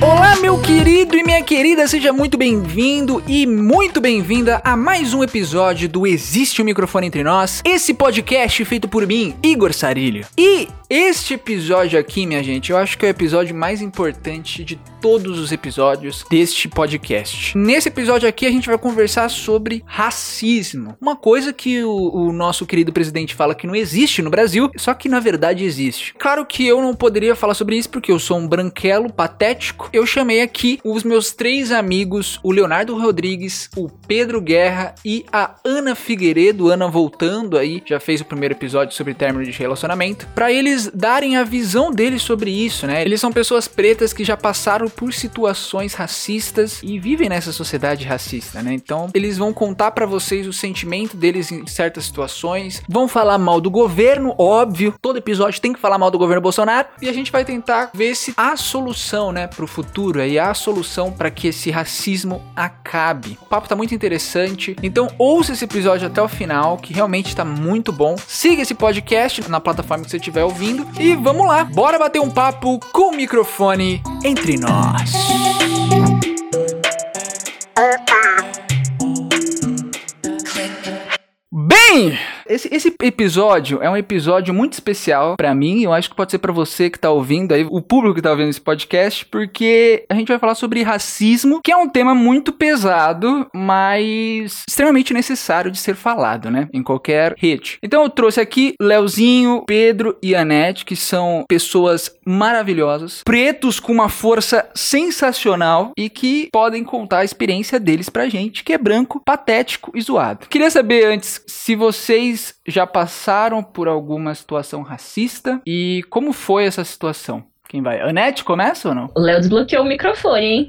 Olá, meu querido e minha querida, seja muito bem-vindo e muito bem-vinda a mais um episódio do Existe um Microfone Entre Nós, esse podcast feito por mim, Igor Sarilho. E este episódio aqui, minha gente, eu acho que é o episódio mais importante de todos os episódios deste podcast. Nesse episódio aqui, a gente vai conversar sobre racismo. Uma coisa que o, o nosso querido presidente fala que não existe no Brasil, só que na verdade existe. Claro que eu não poderia falar sobre isso porque eu sou um branquelo patético. Eu chamei aqui os meus três amigos, o Leonardo Rodrigues, o Pedro Guerra e a Ana Figueiredo. Ana voltando aí, já fez o primeiro episódio sobre término de relacionamento, para eles darem a visão deles sobre isso, né? Eles são pessoas pretas que já passaram por situações racistas e vivem nessa sociedade racista, né? Então, eles vão contar para vocês o sentimento deles em certas situações, vão falar mal do governo, óbvio. Todo episódio tem que falar mal do governo Bolsonaro e a gente vai tentar ver se há solução, né, pro futuro aí, há solução para que esse racismo acabe. O papo tá muito interessante, então ouça esse episódio até o final, que realmente tá muito bom. Siga esse podcast na plataforma que você estiver ouvindo e vamos lá, bora bater um papo com o microfone entre nós. Bem, esse, esse episódio é um episódio muito especial pra mim. Eu acho que pode ser pra você que tá ouvindo aí, o público que tá ouvindo esse podcast, porque a gente vai falar sobre racismo, que é um tema muito pesado, mas extremamente necessário de ser falado, né? Em qualquer rede. Então eu trouxe aqui Leozinho, Pedro e Anete, que são pessoas maravilhosas, pretos com uma força sensacional e que podem contar a experiência deles pra gente, que é branco, patético e zoado. Queria saber antes se vocês já passaram por alguma situação racista e como foi essa situação? Quem vai? Anete começa ou não? O Léo desbloqueou o microfone, hein?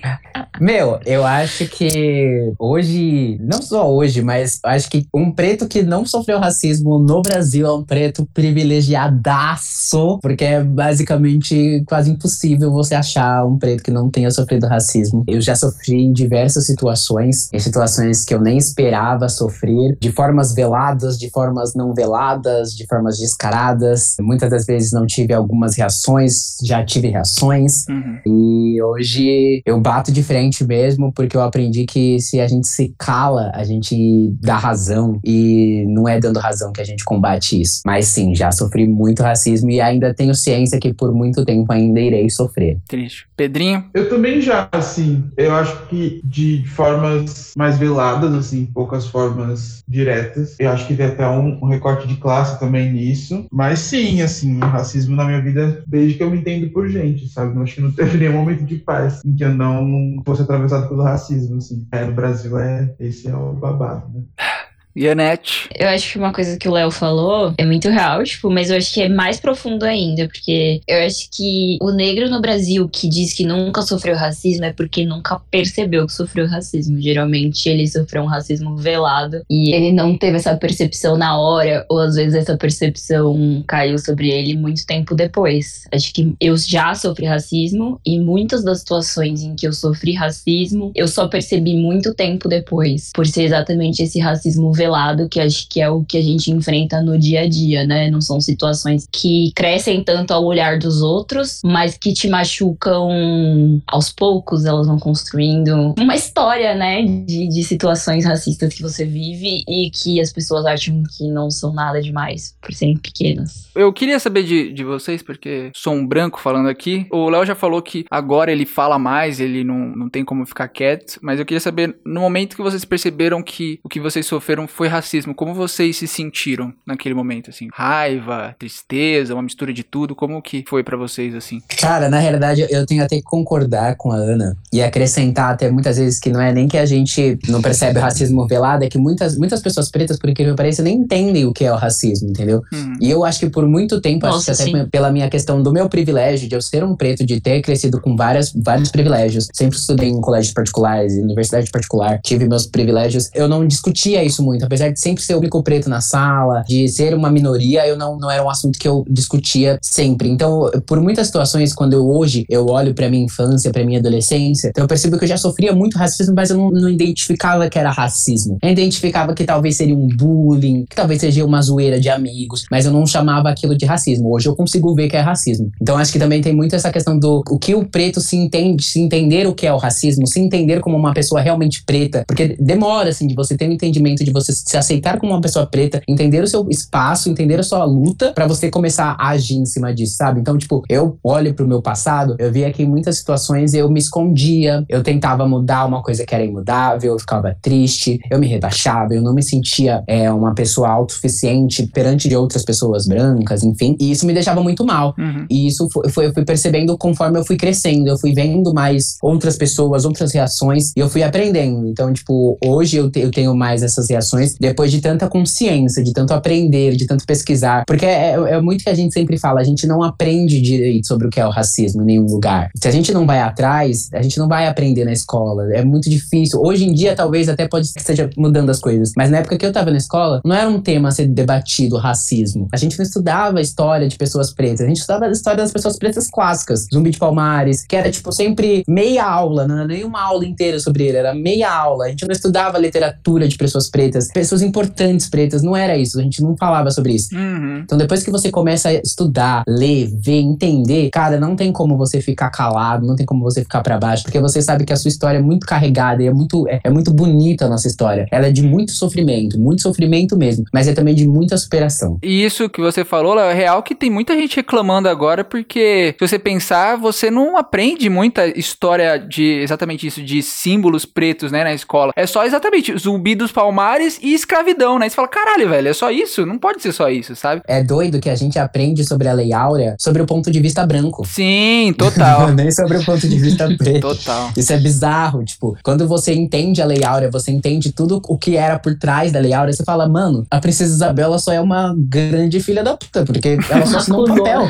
Meu, eu acho que hoje, não só hoje, mas acho que um preto que não sofreu racismo no Brasil é um preto privilegiadaço, porque é basicamente quase impossível você achar um preto que não tenha sofrido racismo. Eu já sofri em diversas situações, em situações que eu nem esperava sofrer, de formas veladas, de formas não veladas, de formas descaradas. Muitas das vezes não tive algumas reações, já tive reações. Uhum. E hoje eu bato de frente mesmo, porque eu aprendi que se a gente se cala, a gente dá razão. E não é dando razão que a gente combate isso. Mas sim, já sofri muito racismo e ainda tenho ciência que por muito tempo ainda irei sofrer. Triste. Pedrinho? Eu também já, assim, eu acho que de formas mais veladas, assim, poucas formas diretas. Eu acho que tem até um, um recorte de classe também nisso. Mas sim, assim, o racismo na minha vida, desde que eu me entendo por gente, sabe? Eu acho que não teve nenhum momento de paz em que eu não fosse atravessado pelo racismo, assim. É, no Brasil, é, esse é o babado, né? E Anete? Eu acho que uma coisa que o Léo falou é muito real, tipo, mas eu acho que é mais profundo ainda, porque eu acho que o negro no Brasil que diz que nunca sofreu racismo é porque nunca percebeu que sofreu racismo. Geralmente ele sofreu um racismo velado e ele não teve essa percepção na hora, ou às vezes essa percepção caiu sobre ele muito tempo depois. Acho que eu já sofri racismo e muitas das situações em que eu sofri racismo eu só percebi muito tempo depois, por ser exatamente esse racismo velado que acho que é o que a gente enfrenta no dia a dia, né? Não são situações que crescem tanto ao olhar dos outros, mas que te machucam aos poucos, elas vão construindo uma história, né? De, de situações racistas que você vive e que as pessoas acham que não são nada demais por serem pequenas. Eu queria saber de, de vocês, porque sou um branco falando aqui. O Léo já falou que agora ele fala mais, ele não, não tem como ficar quieto, mas eu queria saber, no momento que vocês perceberam que o que vocês sofreram foi racismo, como vocês se sentiram naquele momento, assim? Raiva, tristeza, uma mistura de tudo, como que foi para vocês, assim? Cara, na realidade, eu tenho até que concordar com a Ana e acrescentar até muitas vezes que não é nem que a gente não percebe o racismo velado, é que muitas, muitas pessoas pretas, por incrível que pareça, nem entendem o que é o racismo, entendeu? Hum. E eu acho que por muito tempo, Nossa, acho que até sim. pela minha questão do meu privilégio, de eu ser um preto, de ter crescido com várias, vários privilégios, sempre estudei em colégios particulares, em universidade particular, tive meus privilégios, eu não discutia isso muito Apesar de sempre ser o único preto na sala, de ser uma minoria, eu não, não era um assunto que eu discutia sempre. Então, por muitas situações, quando eu hoje eu olho pra minha infância, pra minha adolescência, então eu percebo que eu já sofria muito racismo, mas eu não, não identificava que era racismo. Eu identificava que talvez seria um bullying, que talvez seja uma zoeira de amigos, mas eu não chamava aquilo de racismo. Hoje eu consigo ver que é racismo. Então acho que também tem muito essa questão do o que o preto se entende, se entender o que é o racismo, se entender como uma pessoa realmente preta, porque demora assim de você ter um entendimento de você se aceitar como uma pessoa preta, entender o seu espaço, entender a sua luta para você começar a agir em cima disso, sabe? Então, tipo, eu olho pro meu passado, eu via que em muitas situações eu me escondia, eu tentava mudar uma coisa que era imudável, eu ficava triste, eu me rebaixava, eu não me sentia é, uma pessoa autossuficiente perante de outras pessoas brancas, enfim. E isso me deixava muito mal. Uhum. E isso foi, foi, eu fui percebendo conforme eu fui crescendo, eu fui vendo mais outras pessoas, outras reações, e eu fui aprendendo. Então, tipo, hoje eu, te, eu tenho mais essas reações depois de tanta consciência, de tanto aprender, de tanto pesquisar. Porque é, é muito que a gente sempre fala, a gente não aprende direito sobre o que é o racismo em nenhum lugar. Se a gente não vai atrás, a gente não vai aprender na escola. É muito difícil. Hoje em dia, talvez até pode que esteja mudando as coisas. Mas na época que eu tava na escola, não era um tema a ser debatido, racismo. A gente não estudava a história de pessoas pretas, a gente estudava a história das pessoas pretas clássicas. Zumbi de Palmares, que era tipo sempre meia aula, não era nem uma aula inteira sobre ele, era meia aula. A gente não estudava literatura de pessoas pretas, pessoas importantes pretas, não era isso. A gente não falava sobre isso. Uhum. Então, depois que você começa a estudar, ler, ver, entender, cara, não tem como você ficar calado, não tem como você ficar para baixo, porque você sabe que a sua história é muito carregada e é muito, é, é muito bonita a nossa história. Ela é de muito sofrimento, muito sofrimento mesmo, mas é também de muita superação. E isso que você falou, Léo, é real que tem muita gente reclamando agora, porque se você pensar, você não aprende muita história de exatamente isso, de símbolos pretos, né, na escola. É só exatamente zumbi dos palmares e escravidão, né? Você fala, caralho, velho, é só isso? Não pode ser só isso, sabe? É doido que a gente aprende sobre a Lei Áurea sobre o ponto de vista branco. Sim, total. Nem sobre o ponto de vista preto. total. Isso é bizarro, tipo, quando você entende a Lei Áurea, você entende tudo o que era por trás da Lei Áurea, você fala, mano, a Princesa Isabela só é uma grande filha da puta, porque ela só assinou um papel.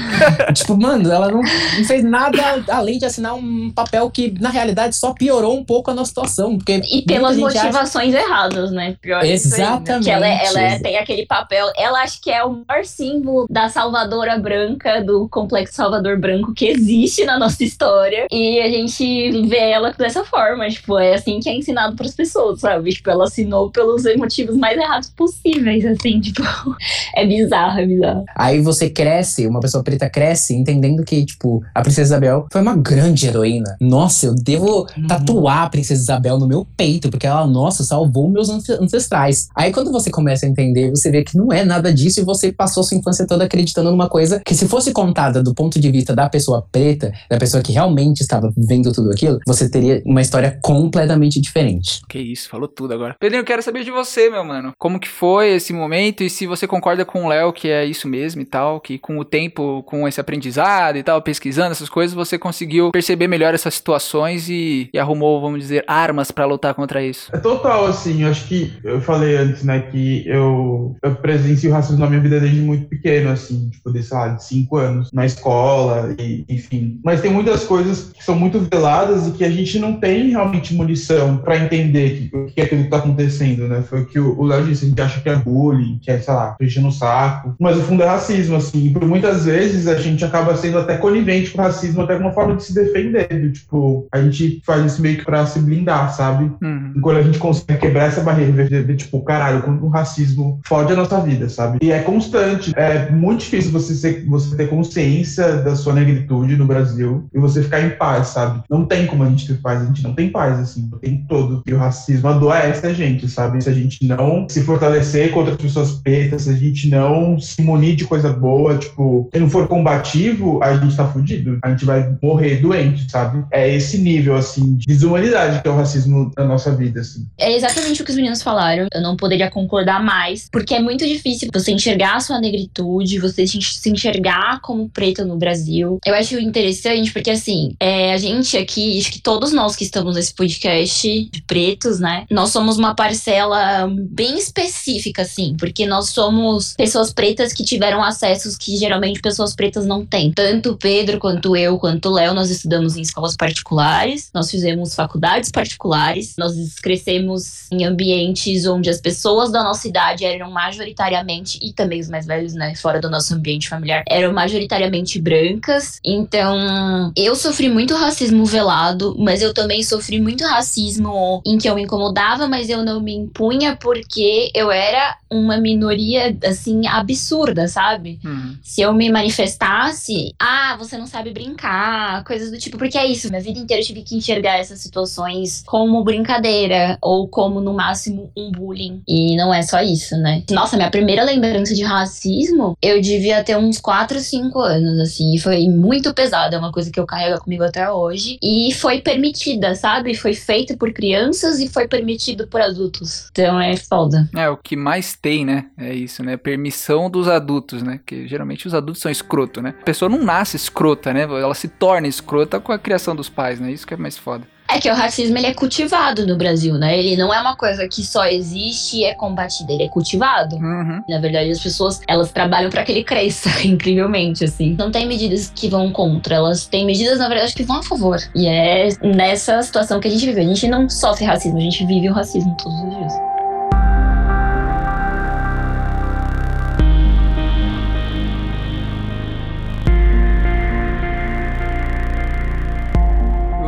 tipo, mano, ela não, não fez nada além de assinar um papel que, na realidade, só piorou um pouco a nossa situação. Porque E pelas motivações acha... erradas, né? Pior Exatamente. Que ela, ela é, tem aquele papel, ela acho que é o maior símbolo da salvadora branca, do complexo salvador branco que existe na nossa história. E a gente vê ela dessa forma, tipo, é assim que é ensinado para as pessoas, sabe? Tipo, ela assinou pelos motivos mais errados possíveis, assim, tipo, é bizarro, é bizarro. Aí você cresce, uma pessoa preta cresce entendendo que, tipo, a Princesa Isabel foi uma grande heroína. Nossa, eu devo uhum. tatuar a Princesa Isabel no meu peito, porque ela, nossa, salvou meus ancestrais. Aí quando você começa a entender, você vê que não é nada disso e você passou sua infância toda acreditando numa coisa que se fosse contada do ponto de vista da pessoa preta, da pessoa que realmente estava vivendo tudo aquilo, você teria uma história completamente diferente. Que isso, falou tudo agora. Pedrinho, eu quero saber de você, meu mano. Como que foi esse momento e se você concorda com o Léo que é isso mesmo e tal, que com o tempo, com esse aprendizado e tal, pesquisando essas coisas, você conseguiu perceber melhor essas situações e, e arrumou, vamos dizer, armas para lutar contra isso. É total, assim, eu acho que eu falei antes, né, que eu, eu presencio o racismo na minha vida desde muito pequeno, assim, tipo, de, sei lá, de cinco anos, na escola, e, enfim. Mas tem muitas coisas que são muito veladas e que a gente não tem realmente munição para entender o que é aquilo que tá acontecendo, né? Foi o que o Léo disse, a gente acha que é bullying, que é, sei lá, no saco. Mas o fundo é racismo, assim. E por muitas vezes a gente acaba sendo até conivente com o racismo, até como uma forma de se defender. Tipo, a gente faz isso meio que pra se blindar, sabe? Uhum. E quando a gente consegue quebrar essa barreira, ver, tipo, caralho, quando o racismo fode a nossa vida, sabe? E é constante. É muito difícil você, ser, você ter consciência da sua negritude no Brasil e você ficar em paz, sabe? Não tem como a gente ter paz, a gente não tem paz, assim, o tempo todo. E o racismo adoece a gente, sabe? Se a gente não se fortalecer contra as pessoas pretas, se a gente não se munir de coisa boa, tipo, se não for combativo, a gente tá fudido. A gente vai morrer doente, sabe? É esse nível, assim, de desumanidade que é o racismo na nossa vida, assim. É exatamente o que os meninos falaram. Eu não poderia concordar mais, porque é muito difícil você enxergar a sua negritude, você se enxergar como preto no Brasil. Eu acho interessante porque, assim, é, a gente aqui, acho que todos nós que estamos nesse podcast de pretos, né, nós somos uma parcela bem específica, assim, porque nós somos pessoas pretas que tiveram acessos que geralmente pessoas pretas não têm. Tanto o Pedro, quanto eu, quanto o Léo, nós estudamos em escolas particulares, nós fizemos faculdades particulares, nós crescemos em ambientes onde as pessoas da nossa idade eram majoritariamente, e também os mais velhos, né, fora do nosso ambiente familiar, eram majoritariamente brancas. Então, eu sofri muito racismo velado, mas eu também sofri muito racismo em que eu me incomodava, mas eu não me impunha porque eu era uma minoria, assim, absurda, sabe? Uhum. Se eu me manifestasse, ah, você não sabe brincar, coisas do tipo, porque é isso, minha vida inteira eu tive que enxergar essas situações como brincadeira ou como no máximo um bullying. E não é só isso, né? Nossa, minha primeira lembrança de racismo, eu devia ter uns 4, 5 anos, assim, e foi muito pesada, é uma coisa que eu carrego comigo até hoje. E foi permitida, sabe? Foi feita por crianças e foi permitido por adultos. Então é foda. É, o que mais tem, né? É isso, né? Permissão dos adultos, né? Que geralmente os adultos são escroto, né? A pessoa não nasce escrota, né? Ela se torna escrota com a criação dos pais, né? Isso que é mais foda. É que o racismo ele é cultivado no Brasil, né? Ele não é uma coisa que só existe e é combatida, ele é cultivado. Uhum. Na verdade, as pessoas, elas trabalham para que ele cresça, incrivelmente, assim. Não tem medidas que vão contra, elas têm medidas, na verdade, que vão a favor. E é nessa situação que a gente vive. A gente não sofre racismo, a gente vive o racismo todos os dias.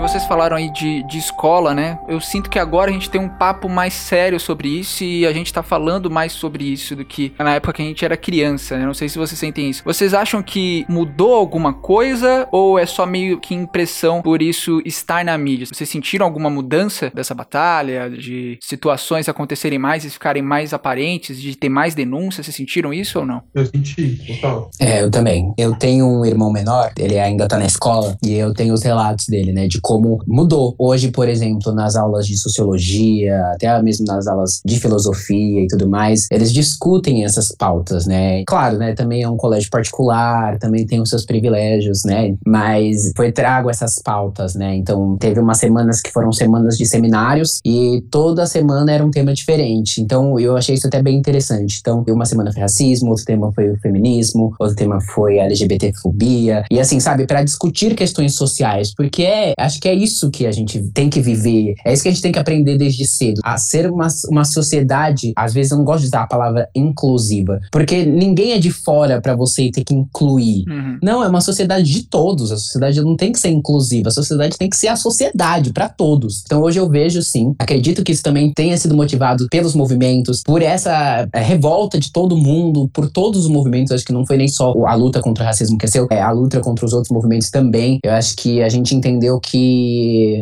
Vocês falaram aí de, de escola, né? Eu sinto que agora a gente tem um papo mais sério sobre isso e a gente tá falando mais sobre isso do que na época que a gente era criança, né? Não sei se vocês sentem isso. Vocês acham que mudou alguma coisa ou é só meio que impressão por isso estar na mídia? Vocês sentiram alguma mudança dessa batalha, de situações acontecerem mais e ficarem mais aparentes, de ter mais denúncias? Vocês sentiram isso ou não? Eu senti, total. É, eu também. Eu tenho um irmão menor, ele ainda tá na escola, e eu tenho os relatos dele, né, de como mudou. Hoje, por exemplo, nas aulas de sociologia, até mesmo nas aulas de filosofia e tudo mais, eles discutem essas pautas, né? Claro, né, também é um colégio particular, também tem os seus privilégios, né? Mas foi trago essas pautas, né? Então, teve umas semanas que foram semanas de seminários e toda semana era um tema diferente. Então, eu achei isso até bem interessante. Então, uma semana foi racismo, outro tema foi o feminismo, outro tema foi LGBTfobia. E assim, sabe, para discutir questões sociais, porque é, acho que é isso que a gente tem que viver, é isso que a gente tem que aprender desde cedo. A ser uma, uma sociedade, às vezes eu não gosto de usar a palavra inclusiva, porque ninguém é de fora para você ter que incluir. Uhum. Não, é uma sociedade de todos. A sociedade não tem que ser inclusiva, a sociedade tem que ser a sociedade para todos. Então hoje eu vejo sim, acredito que isso também tenha sido motivado pelos movimentos, por essa é, revolta de todo mundo, por todos os movimentos. Acho que não foi nem só a luta contra o racismo que é seu, é a luta contra os outros movimentos também. Eu acho que a gente entendeu que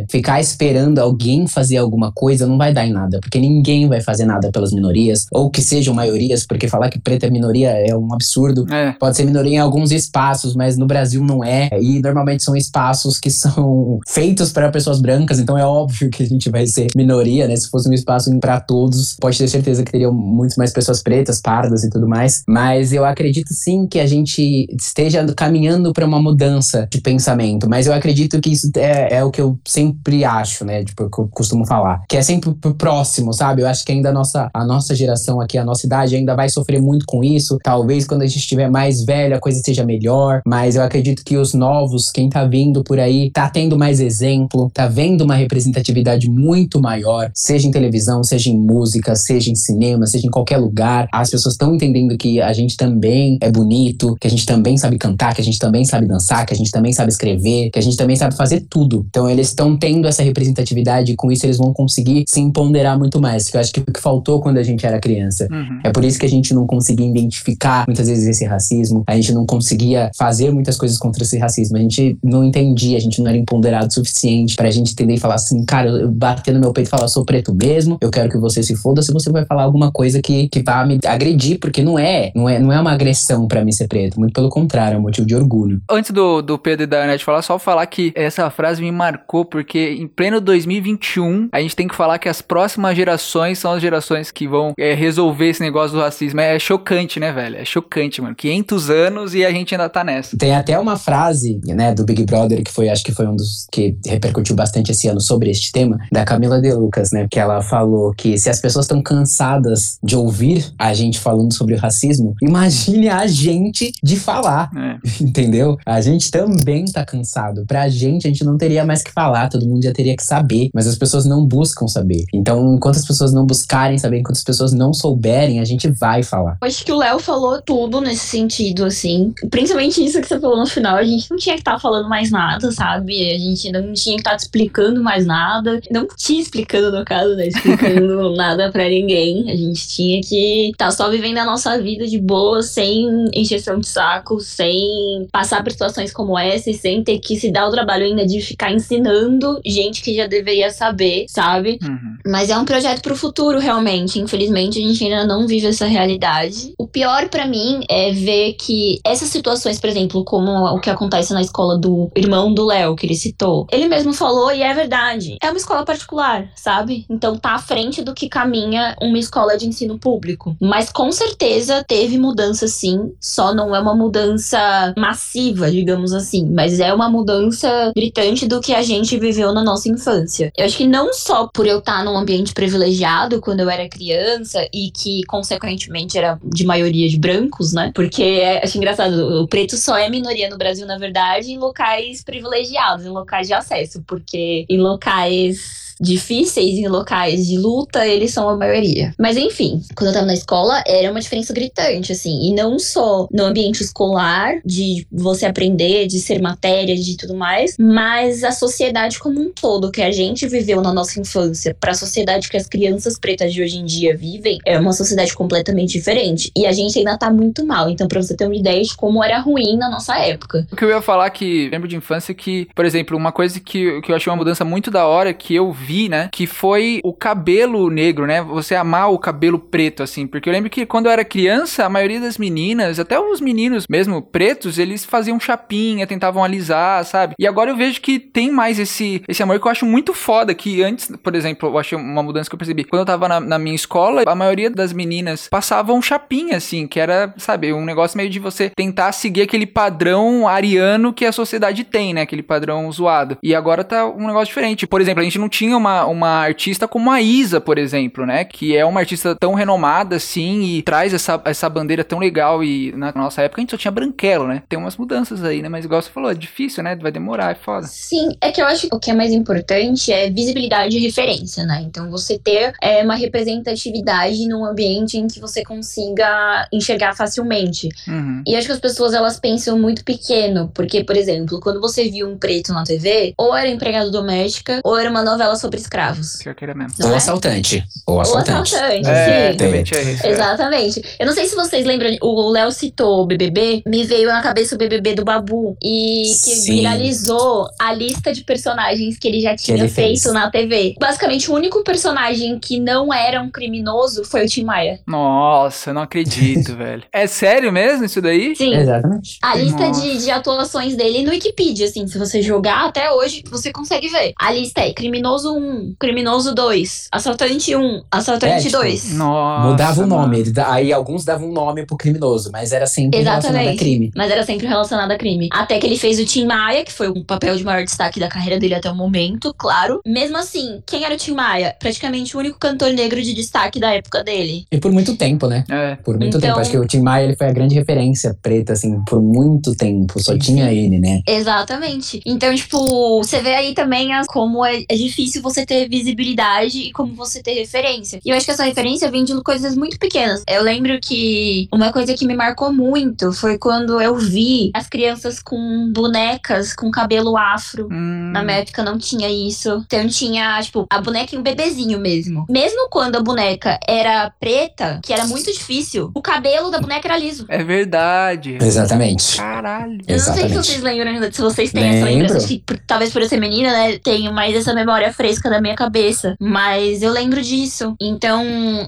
ficar esperando alguém fazer alguma coisa não vai dar em nada, porque ninguém vai fazer nada pelas minorias, ou que sejam maiorias, porque falar que preta é minoria é um absurdo. É. Pode ser minoria em alguns espaços, mas no Brasil não é. E normalmente são espaços que são feitos para pessoas brancas, então é óbvio que a gente vai ser minoria, né? Se fosse um espaço para todos, pode ter certeza que teriam muito mais pessoas pretas, pardas e tudo mais. Mas eu acredito sim que a gente esteja caminhando para uma mudança de pensamento. Mas eu acredito que isso é, é o que eu sempre acho, né? Tipo, que eu costumo falar. Que é sempre pro próximo, sabe? Eu acho que ainda a nossa, a nossa geração aqui, a nossa idade, ainda vai sofrer muito com isso. Talvez quando a gente estiver mais velho, a coisa seja melhor. Mas eu acredito que os novos, quem tá vindo por aí, tá tendo mais exemplo, tá vendo uma representatividade muito maior, seja em televisão, seja em música, seja em cinema, seja em qualquer lugar. As pessoas estão entendendo que a gente também é bonito, que a gente também sabe cantar, que a gente também sabe dançar, que a gente também sabe escrever, que a gente também sabe fazer tudo. Então eles estão tendo essa representatividade e com isso eles vão conseguir se empoderar muito mais. Que eu acho que o que faltou quando a gente era criança. Uhum. É por isso que a gente não conseguia identificar muitas vezes esse racismo, a gente não conseguia fazer muitas coisas contra esse racismo, a gente não entendia, a gente não era empoderado o suficiente pra gente entender e falar assim, cara, eu bater no meu peito e falar, sou preto mesmo, eu quero que você se foda se você vai falar alguma coisa que, que vá me agredir, porque não é, não é, não é uma agressão pra mim ser preto, muito pelo contrário, é um motivo de orgulho. Antes do, do Pedro e da Anete falar, só falar que essa frase me marcou, porque em pleno 2021, a gente tem que falar que as próximas gerações são as gerações que vão é, resolver esse negócio do racismo. É, chocante, né, velho? É chocante, mano. 500 anos e a gente ainda tá nessa. Tem até uma frase, né, do Big Brother, que foi, acho que foi um dos que repercutiu bastante esse ano sobre este tema, da Camila De Lucas, né, que ela falou que se as pessoas estão cansadas de ouvir a gente falando sobre o racismo, imagine a gente de falar, É. entendeu? A gente também tá cansado. Pra gente, a gente não teria mais que falar, todo mundo já teria que saber, mas as pessoas não buscam saber. Então, enquanto as pessoas não buscarem saber, enquanto as pessoas não souberem, a gente vai falar. Acho que o Léo falou tudo nesse sentido, assim. Principalmente isso que você falou no final. A gente não tinha que estar tá falando mais nada, sabe? A gente não tinha que estar tá explicando mais nada. Não tinha explicando, no caso, né? Explicando nada para ninguém. A gente tinha que estar tá só vivendo a nossa vida de boa, sem encheção de saco, sem passar por situações como essa e sem ter que se dar o trabalho ainda de ficar ensinando gente que já deveria saber, sabe? Uhum. Mas é um projeto pro futuro, realmente. Infelizmente, a gente ainda não vive essa realidade. O pior para mim é ver que essas situações, por exemplo, como o que acontece na escola do irmão do Léo, que ele citou, ele mesmo falou e é verdade. É uma escola particular, sabe? Então tá à frente do que caminha uma escola de ensino público. Mas com certeza teve mudança sim, só não é uma mudança massiva, digamos assim, mas é uma mudança gritante do que a gente viveu na nossa infância. Eu acho que não só por eu estar num ambiente privilegiado quando eu era criança e que consequentemente era de maioria de brancos, né? Porque é, acho engraçado, o preto só é minoria no Brasil, na verdade, em locais privilegiados, em locais de acesso, porque em locais difíceis em locais de luta, eles são a maioria. Mas enfim, quando eu tava na escola, era uma diferença gritante, assim. E não só no ambiente escolar, de você aprender, de ser matéria, de tudo mais, mas a sociedade como um todo, que a gente viveu na nossa infância, para a sociedade que as crianças pretas de hoje em dia vivem, é uma sociedade completamente diferente. E a gente ainda tá muito mal. Então, pra você ter uma ideia de como era ruim na nossa época. O que eu ia falar que lembro de infância que, por exemplo, uma coisa que, que eu achei uma mudança muito da hora que eu vi, né? Que foi o cabelo negro, né? Você amar o cabelo preto, assim. Porque eu lembro que quando eu era criança, a maioria das meninas, até os meninos mesmo pretos, eles faziam chapinha, tentavam alisar, sabe? E agora eu vejo que tem mais esse, esse amor que eu acho muito foda. Que antes, por exemplo, eu achei uma mudança que eu percebi. Quando eu tava na, na minha escola, a maioria das meninas passavam chapinha, assim, que era, sabe, um negócio meio de você tentar seguir aquele padrão ariano que a sociedade tem, né? Aquele padrão zoado. E agora tá um negócio diferente. Por exemplo, a gente não tinha uma, uma artista como a Isa, por exemplo, né? Que é uma artista tão renomada assim e traz essa, essa bandeira tão legal. E na nossa época a gente só tinha branquelo, né? Tem umas mudanças aí, né? Mas igual você falou, é difícil, né? Vai demorar, é foda. Sim, é que eu acho que o que é mais importante é visibilidade e referência, né? Então você ter é, uma representatividade num ambiente em que você consiga enxergar facilmente. Uhum. E acho que as pessoas elas pensam muito pequeno, porque, por exemplo, quando você viu um preto na TV, ou era empregado doméstica, ou era uma novela sobre escravos. Pior que era mesmo. Ou é? assaltante. Ou assaltante. Ou assaltante, é, sim. Também tinha isso, é. Exatamente. Eu não sei se vocês lembram, o Léo citou o BBB, me veio na cabeça o BBB do Babu. E que sim. viralizou a lista de personagens que ele já tinha ele feito fez. na TV. Basicamente, o único personagem que não era um criminoso foi o Tim Maia. Nossa, eu não acredito, velho. É sério mesmo isso daí? Sim. Exatamente. A lista de, de atuações dele no Wikipedia, assim, se você jogar até hoje, você consegue ver. A lista é criminoso 1, criminoso 2, assaltante 1, assaltante é, 2. Tipo, Nossa, mudava o nome. Aí alguns davam um nome pro criminoso, mas era sempre Exatamente. relacionado a crime. Mas era sempre relacionado a crime. Até que ele fez o Tim Maia, que foi um papel de maior destaque da carreira dele até o momento, claro. Mesmo assim, quem era o Tim Maia? Praticamente o único cantor negro de destaque da época dele. E por muito tempo, né? É. Por muito então... tempo. Acho que o Tim Maia ele foi a grande referência preta, assim, por muito tempo. Só tinha ele, né? Exatamente. Então, tipo, você vê aí também como é, é difícil você ter visibilidade e como você ter referência. E eu acho que essa referência vem de coisas muito pequenas. Eu lembro que uma coisa que me marcou muito foi quando eu vi as crianças com bonecas com cabelo afro. Hum. Na minha época não tinha isso. Então tinha, tipo, a boneca e um bebezinho mesmo. Mesmo quando a boneca era preta, que era muito difícil, o cabelo da boneca era liso. É verdade. Exatamente. Caralho. Eu não sei se vocês lembram, se vocês têm Lembro. essa lembrança. Que, talvez por eu ser menina, né, tenho mais essa memória fresca da minha cabeça. Mas eu lembro disso. Então,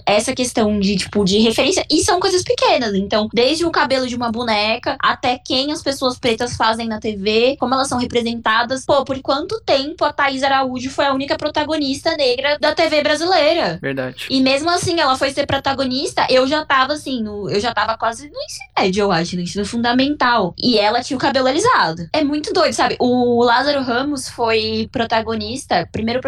essa questão de, tipo, de referência. E são coisas pequenas. Então, desde o cabelo de uma boneca até quem as pessoas pretas fazem na TV, como elas são representadas. Pô, por quanto tempo a Thaís Araújo foi a única protagonista negra da TV brasileira? Verdade. E mesmo assim, ela foi ser protagonista, eu já tava assim, no, eu já tava quase no ensino médio, eu acho, no ensino fundamental. E ela tinha o cabelo alisado. É muito doido, sabe? O Lázaro Ramos foi protagonista, primeiro protagonista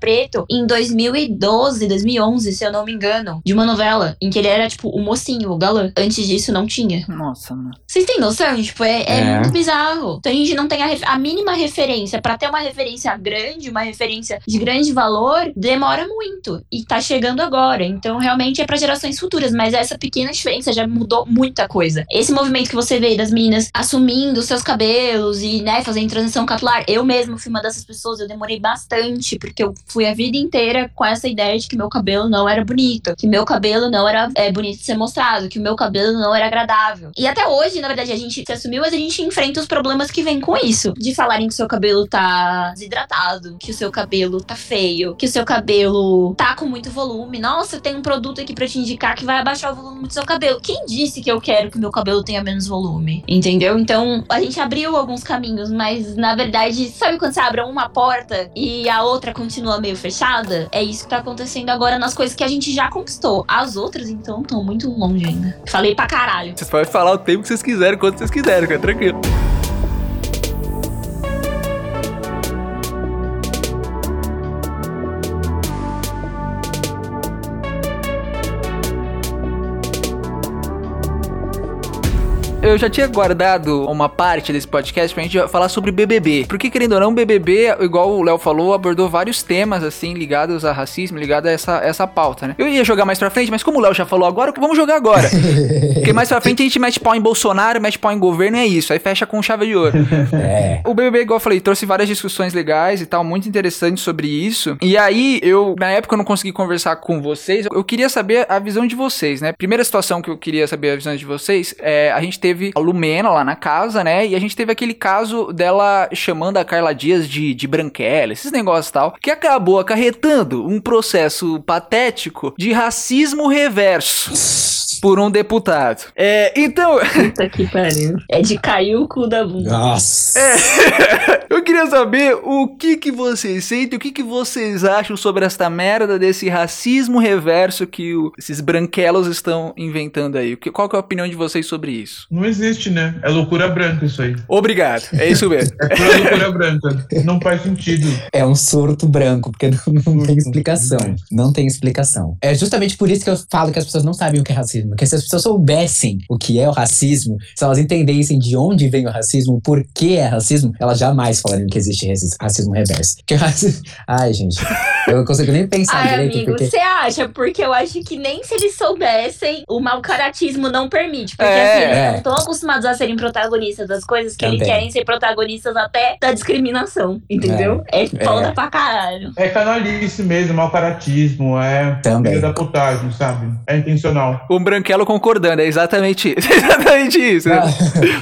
preto em 2012, 2011, se eu não me engano, de uma novela em que ele era, tipo, o mocinho, o galã. Antes disso, não tinha. Nossa, mano. Vocês têm noção? Tipo, é, é É. muito bizarro. Então a gente não tem a, a mínima referência. Pra ter uma referência grande, uma referência de grande valor, demora muito. E tá chegando agora. Então, realmente é pra gerações futuras. Mas essa pequena diferença já mudou muita coisa. Esse movimento que você vê das meninas assumindo seus cabelos e, né, fazendo transição capilar. Eu mesmo fui uma dessas pessoas. Eu demorei bastante, porque eu fui a vida inteira com essa ideia de que meu cabelo não era bonito. Que meu cabelo não era é, bonito de ser mostrado. Que o meu cabelo não era agradável. E até hoje, na verdade, a gente se assumiu, mas a gente enfrenta os problemas que vêm com isso. De falarem que o seu cabelo tá desidratado, que o seu cabelo tá feio, que o seu cabelo tá com muito volume. Nossa, tem um produto aqui pra te indicar que vai abaixar o volume do seu cabelo. Quem disse que eu quero que meu cabelo tenha menos volume? Entendeu? Então, a gente abriu alguns caminhos, mas na verdade, sabe quando você abre uma porta e a outra continua meio fechada? É isso que tá acontecendo agora nas coisas que a gente já conquistou. As outras, então, estão muito longe ainda. Falei pra caralho. Vocês podem falar o tempo que vocês quiserem, quanto vocês quiserem, fica tranquilo. Eu já tinha guardado uma parte desse podcast pra gente falar sobre BBB. Porque, querendo ou não, BBB, igual o Léo falou, abordou vários temas, assim, ligados a racismo, ligados a essa, essa pauta, né? Eu ia jogar mais pra frente, mas como o Léo já falou agora, vamos jogar agora. Porque mais pra frente a gente mete pau em Bolsonaro, mete pau em governo e é isso. Aí fecha com chave de ouro. É. O BBB, igual eu falei, trouxe várias discussões legais e tal, muito interessantes sobre isso. E aí, eu, na época, eu não consegui conversar com vocês. Eu queria saber a visão de vocês, né? Primeira situação que eu queria saber a visão de vocês é a gente teve a Lumena lá na casa, né? E a gente teve aquele caso dela chamando a Carla Dias de, de branquela, esses negócios e tal, que acabou acarretando um processo patético de racismo reverso por um deputado. É, então, Puta que pariu. É de cair o cu da bunda. Nossa. eu queria saber o que que vocês sentem, o que que vocês acham sobre esta merda desse racismo reverso que o- esses branquelos estão inventando aí. O que- Qual que é a opinião de vocês sobre isso? Não existe, né? É loucura branca isso aí. Obrigado, é isso mesmo. É pura loucura branca. Não faz sentido. É um surto branco, porque não, não tem explicação. Não tem explicação. É justamente por isso que eu falo que as pessoas não sabem o que é racismo. Porque se as pessoas soubessem o que é o racismo, se elas entendessem de onde vem o racismo, por que é racismo, elas jamais falariam que existe raci- racismo reverso. Porque racismo. Ai, gente. Eu não consigo nem pensar Ai, direito, amigo, porque. você acha? Porque eu acho que nem se eles soubessem, o mau caratismo não permite. Porque É, assim, eles é. não estão acostumados a serem protagonistas das coisas que eles Também. querem ser protagonistas até da discriminação. Entendeu? É, foda pra caralho. É canalice mesmo, mau caratismo, é Também. filho da putagem, sabe? É intencional. Um branquelo concordando, é exatamente isso. exatamente isso.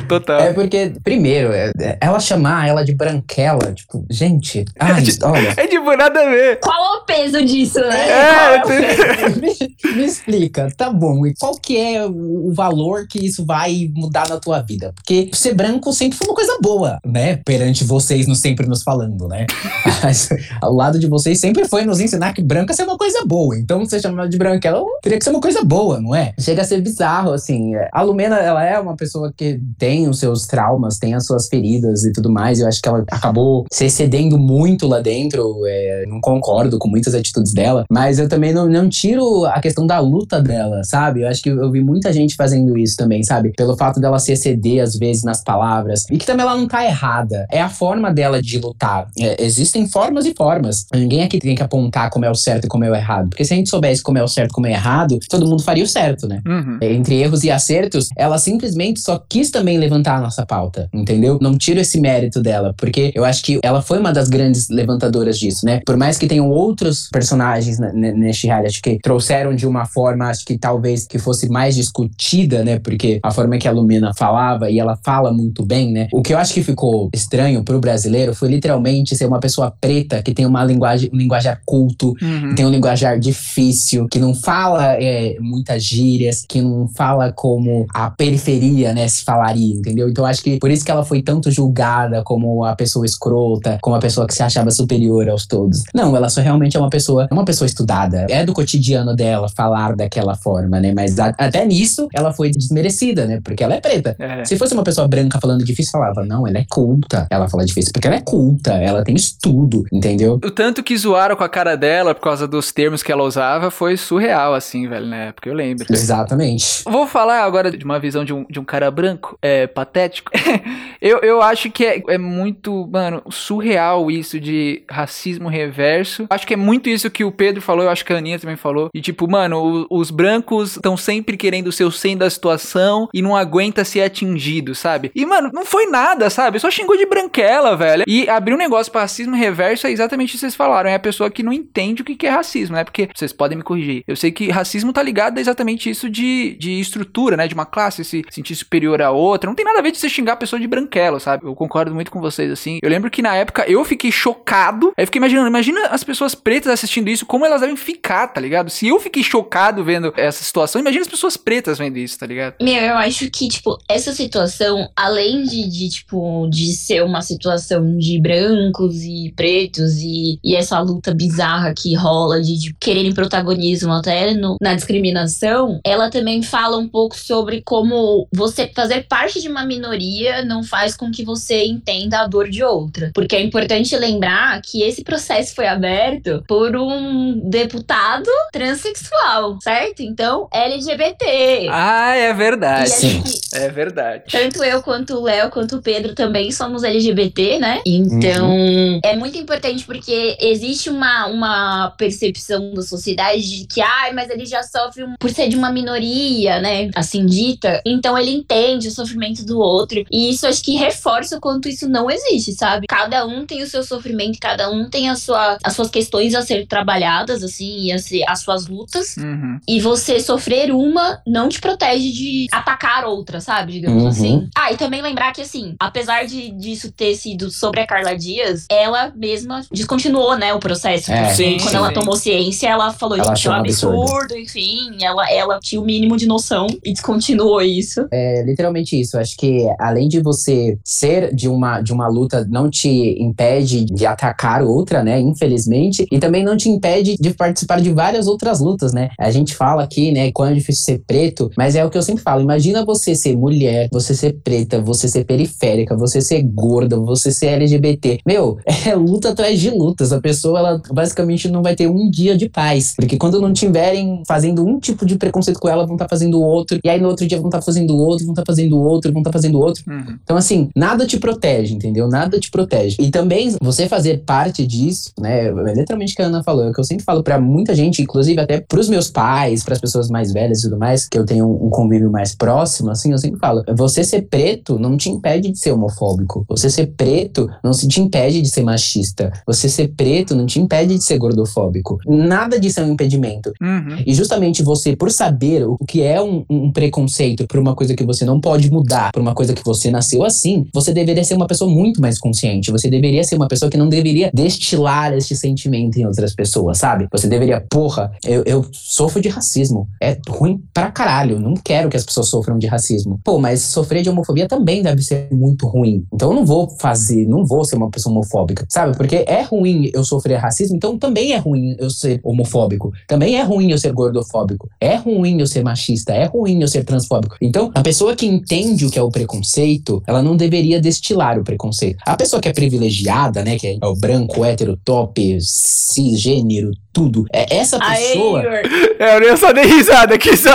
Total. É porque, primeiro, é- é- ela chamar ela de branquela, tipo, gente, ai, olha, É tipo nada a ver. Qual é o peso disso, né? É, é o peso? me, me explica, tá bom, e qual que é o valor que isso vai mudar na tua vida? Porque ser branco sempre foi uma coisa boa, né? Perante vocês nos sempre nos falando, né? Mas, ao lado de vocês sempre foi nos ensinar que branca é uma coisa boa. Então, você chamar de branquela, teria que ser uma coisa boa, não é? Chega a ser bizarro, assim. A Lumena, ela é uma pessoa que tem os seus traumas, tem as suas feridas e tudo mais. Eu acho que ela acabou se excedendo muito lá dentro. é, não concordo com muitas atitudes dela, mas eu também não, não tiro a questão da luta dela, sabe? Eu acho que eu vi muita gente fazendo isso também, sabe? Pelo fato dela se exceder às vezes nas palavras. E que também ela não tá errada. É a forma dela de lutar. É, existem formas e formas. Ninguém aqui tem que apontar como é o certo e como é o errado. Porque se a gente soubesse como é o certo e como é o errado, todo mundo faria o certo, né? Uhum. entre erros e acertos, ela simplesmente só quis também levantar a nossa pauta, entendeu? Não tiro esse mérito dela, porque eu acho que ela foi uma das grandes levantadoras disso, né? Por mais que tenham outros personagens na- ne- neste reality que trouxeram de uma forma, acho que talvez que fosse mais discutida, né? Porque a forma que a Lumina falava, e ela fala muito bem, né? O que eu acho que ficou estranho pro brasileiro foi literalmente ser uma pessoa preta que tem uma linguagem, um linguajar culto, Uhum. que tem um linguajar difícil, que não fala é, muita gíria, áreas, que não fala como a periferia, né, se falaria, entendeu? Então acho que por isso que ela foi tanto julgada como a pessoa escrota, como a pessoa que se achava superior aos todos. Não, ela só realmente é uma pessoa, uma pessoa estudada. É do cotidiano dela falar daquela forma, né? Mas a, até nisso ela foi desmerecida, né? Porque ela é preta. É. Se fosse uma pessoa branca falando difícil, falava, não, ela é culta. Ela fala difícil porque ela é culta, ela tem estudo, entendeu? O tanto que zoaram com a cara dela por causa dos termos que ela usava foi surreal, assim, velho, na época, eu lembro. Exatamente. Vou falar agora de uma visão de um, de um cara branco, é, patético. eu, eu acho que é, é muito, mano, surreal isso de racismo reverso. Acho que é muito isso que o Pedro falou, eu acho que a Aninha também falou. E tipo, mano, o, os brancos estão sempre querendo ser o centro da situação e não aguenta ser atingido, sabe? E, mano, não foi nada, sabe? Só xingou de branquela, velho. E abrir um negócio pra racismo reverso é exatamente o que vocês falaram. É a pessoa que não entende o que é racismo, né? Porque vocês podem me corrigir. Eu sei que racismo tá ligado a exatamente isso de, de estrutura, né? De uma classe se sentir superior a outra. Não tem nada a ver de você xingar a pessoa de branquela, sabe? Eu concordo muito com vocês, assim. Eu lembro que na época eu fiquei chocado. Aí fiquei imaginando, imagina as pessoas pretas assistindo isso, como elas devem ficar, tá ligado? Se eu fiquei chocado vendo essa situação, imagina as pessoas pretas vendo isso, tá ligado? Meu, eu acho que, tipo, essa situação, além de, de tipo, de ser uma situação de brancos e pretos e, e essa luta bizarra que rola de, de quererem protagonismo até no, na discriminação, ela também fala um pouco sobre como você fazer parte de uma minoria não faz com que você entenda a dor de outra. Porque é importante lembrar que esse processo foi aberto por um deputado transexual, certo? Então, LGBT. Ah, é verdade. É verdade. Tanto eu quanto o Léo quanto o Pedro também somos LGBT, né? Então, uhum. é muito importante porque existe uma, uma percepção da sociedade de que, ai, ah, mas ele já sofre um, por ser de uma minoria, né? Assim dita. Então ele entende o sofrimento do outro. E isso acho que reforça o quanto isso não existe, sabe? Cada um tem o seu sofrimento, cada um tem a sua, as suas questões a ser trabalhadas, assim, e as, as suas lutas. Uhum. E você sofrer uma não te protege de atacar outra, sabe? Digamos uhum. assim. Ah, e também lembrar que, assim, apesar de disso ter sido sobre a Carla Dias, ela mesma descontinuou, né, o processo. É. Sim, quando sim. ela tomou ciência, ela falou, ela gente, é um absurdo, absurdo, enfim. Ela, ela tinha o mínimo de noção e descontinuou isso. É literalmente isso. Acho que além de você ser de uma, de uma luta, não te impede de atacar outra, né? Infelizmente. E também não te impede de participar de várias outras lutas, né? A gente fala aqui, né, quando é difícil ser preto, mas é o que eu sempre falo. Imagina você ser mulher, você ser preta, você ser periférica, você ser gorda, você ser LGBT. Meu, é luta atrás de lutas. A pessoa, ela basicamente não vai ter um dia de paz. Porque quando não tiverem fazendo um tipo de preconceito com ela, vão estar tá fazendo outro. E aí no outro dia vão estar tá fazendo outro, vão estar tá fazendo outro, vão estar tá fazendo outro. Uhum. Então, assim, nada te protege, entendeu? Nada te protege. E também você fazer parte disso, né? É literalmente o que a Ana falou, é o que eu sempre falo para muita gente, inclusive até pros meus pais, para as pessoas mais velhas e tudo mais, que eu tenho um convívio mais próximo, assim, eu sempre falo, você ser preto não te impede de ser homofóbico. Você ser preto não se te impede de ser machista. Você ser preto não te impede de ser gordofóbico. Nada disso é um impedimento. Uhum. E justamente você, por saber o que é um, um preconceito por uma coisa que você não pode mudar, por uma coisa que você nasceu assim, você deveria ser uma pessoa muito mais consciente. Você deveria ser uma pessoa que não deveria destilar este sentimento em outras pessoas, sabe? Você deveria, porra, eu, eu sofro de racismo. É ruim pra caralho. Não quero que as pessoas sofram de racismo. Pô, mas sofrer de homofobia também deve ser muito ruim. Então eu não vou fazer, não vou ser uma pessoa homofóbica, sabe? Porque é ruim eu sofrer racismo, então também é ruim eu ser homofóbico. Também é ruim eu ser gordofóbico. É ruim eu ser machista. É ruim eu ser transfóbico. Então, a pessoa que entende o que é o preconceito, ela não deveria destilar o preconceito. A pessoa que é privilegiada, né, que é o branco, hétero, top, cisgênero, tudo. É essa pessoa. Aê, é, eu só dei risada aqui, só.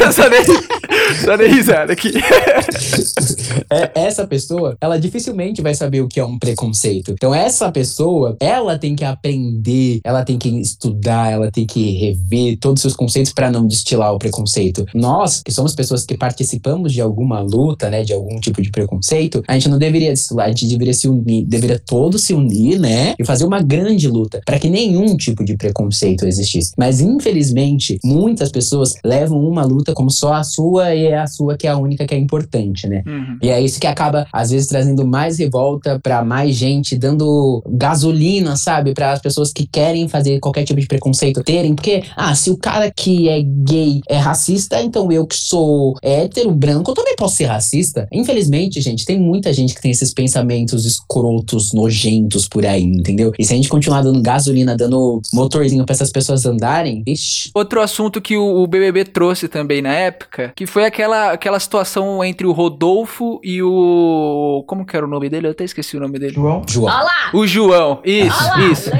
Eu só dei, só dei risada aqui. é, essa pessoa, ela dificilmente vai saber o que é um preconceito. Então, essa pessoa, ela tem que aprender, ela tem que estudar, ela tem que rever todos os seus conceitos para não destilar o preconceito. Nós, que somos pessoas que participamos de alguma luta, né, de algum tipo de preconceito, a gente não deveria destilar, a gente deveria se unir, deveria todos se unir, né, e fazer uma grande luta para que nenhum tipo de preconceito preconceito existisse. Mas infelizmente, muitas pessoas levam uma luta como só a sua e é a sua que é a única que é importante, né? Uhum. E é isso que acaba, às vezes, trazendo mais revolta pra mais gente, dando gasolina, sabe? Para as pessoas que querem fazer qualquer tipo de preconceito terem. Porque, ah, se o cara que é gay é racista, então eu que sou hétero, branco, eu também posso ser racista. Infelizmente, gente, tem muita gente que tem esses pensamentos escrotos, nojentos por aí, entendeu? E se a gente continuar dando gasolina, dando motorzinho pra essas pessoas andarem, vixi. Outro assunto que o, o BBB trouxe também na época, que foi aquela, aquela situação entre o Rodolfo e o. Como que era o nome dele? Eu até esqueci o nome dele. João? João. Olha lá! O João, isso, Olha lá! isso.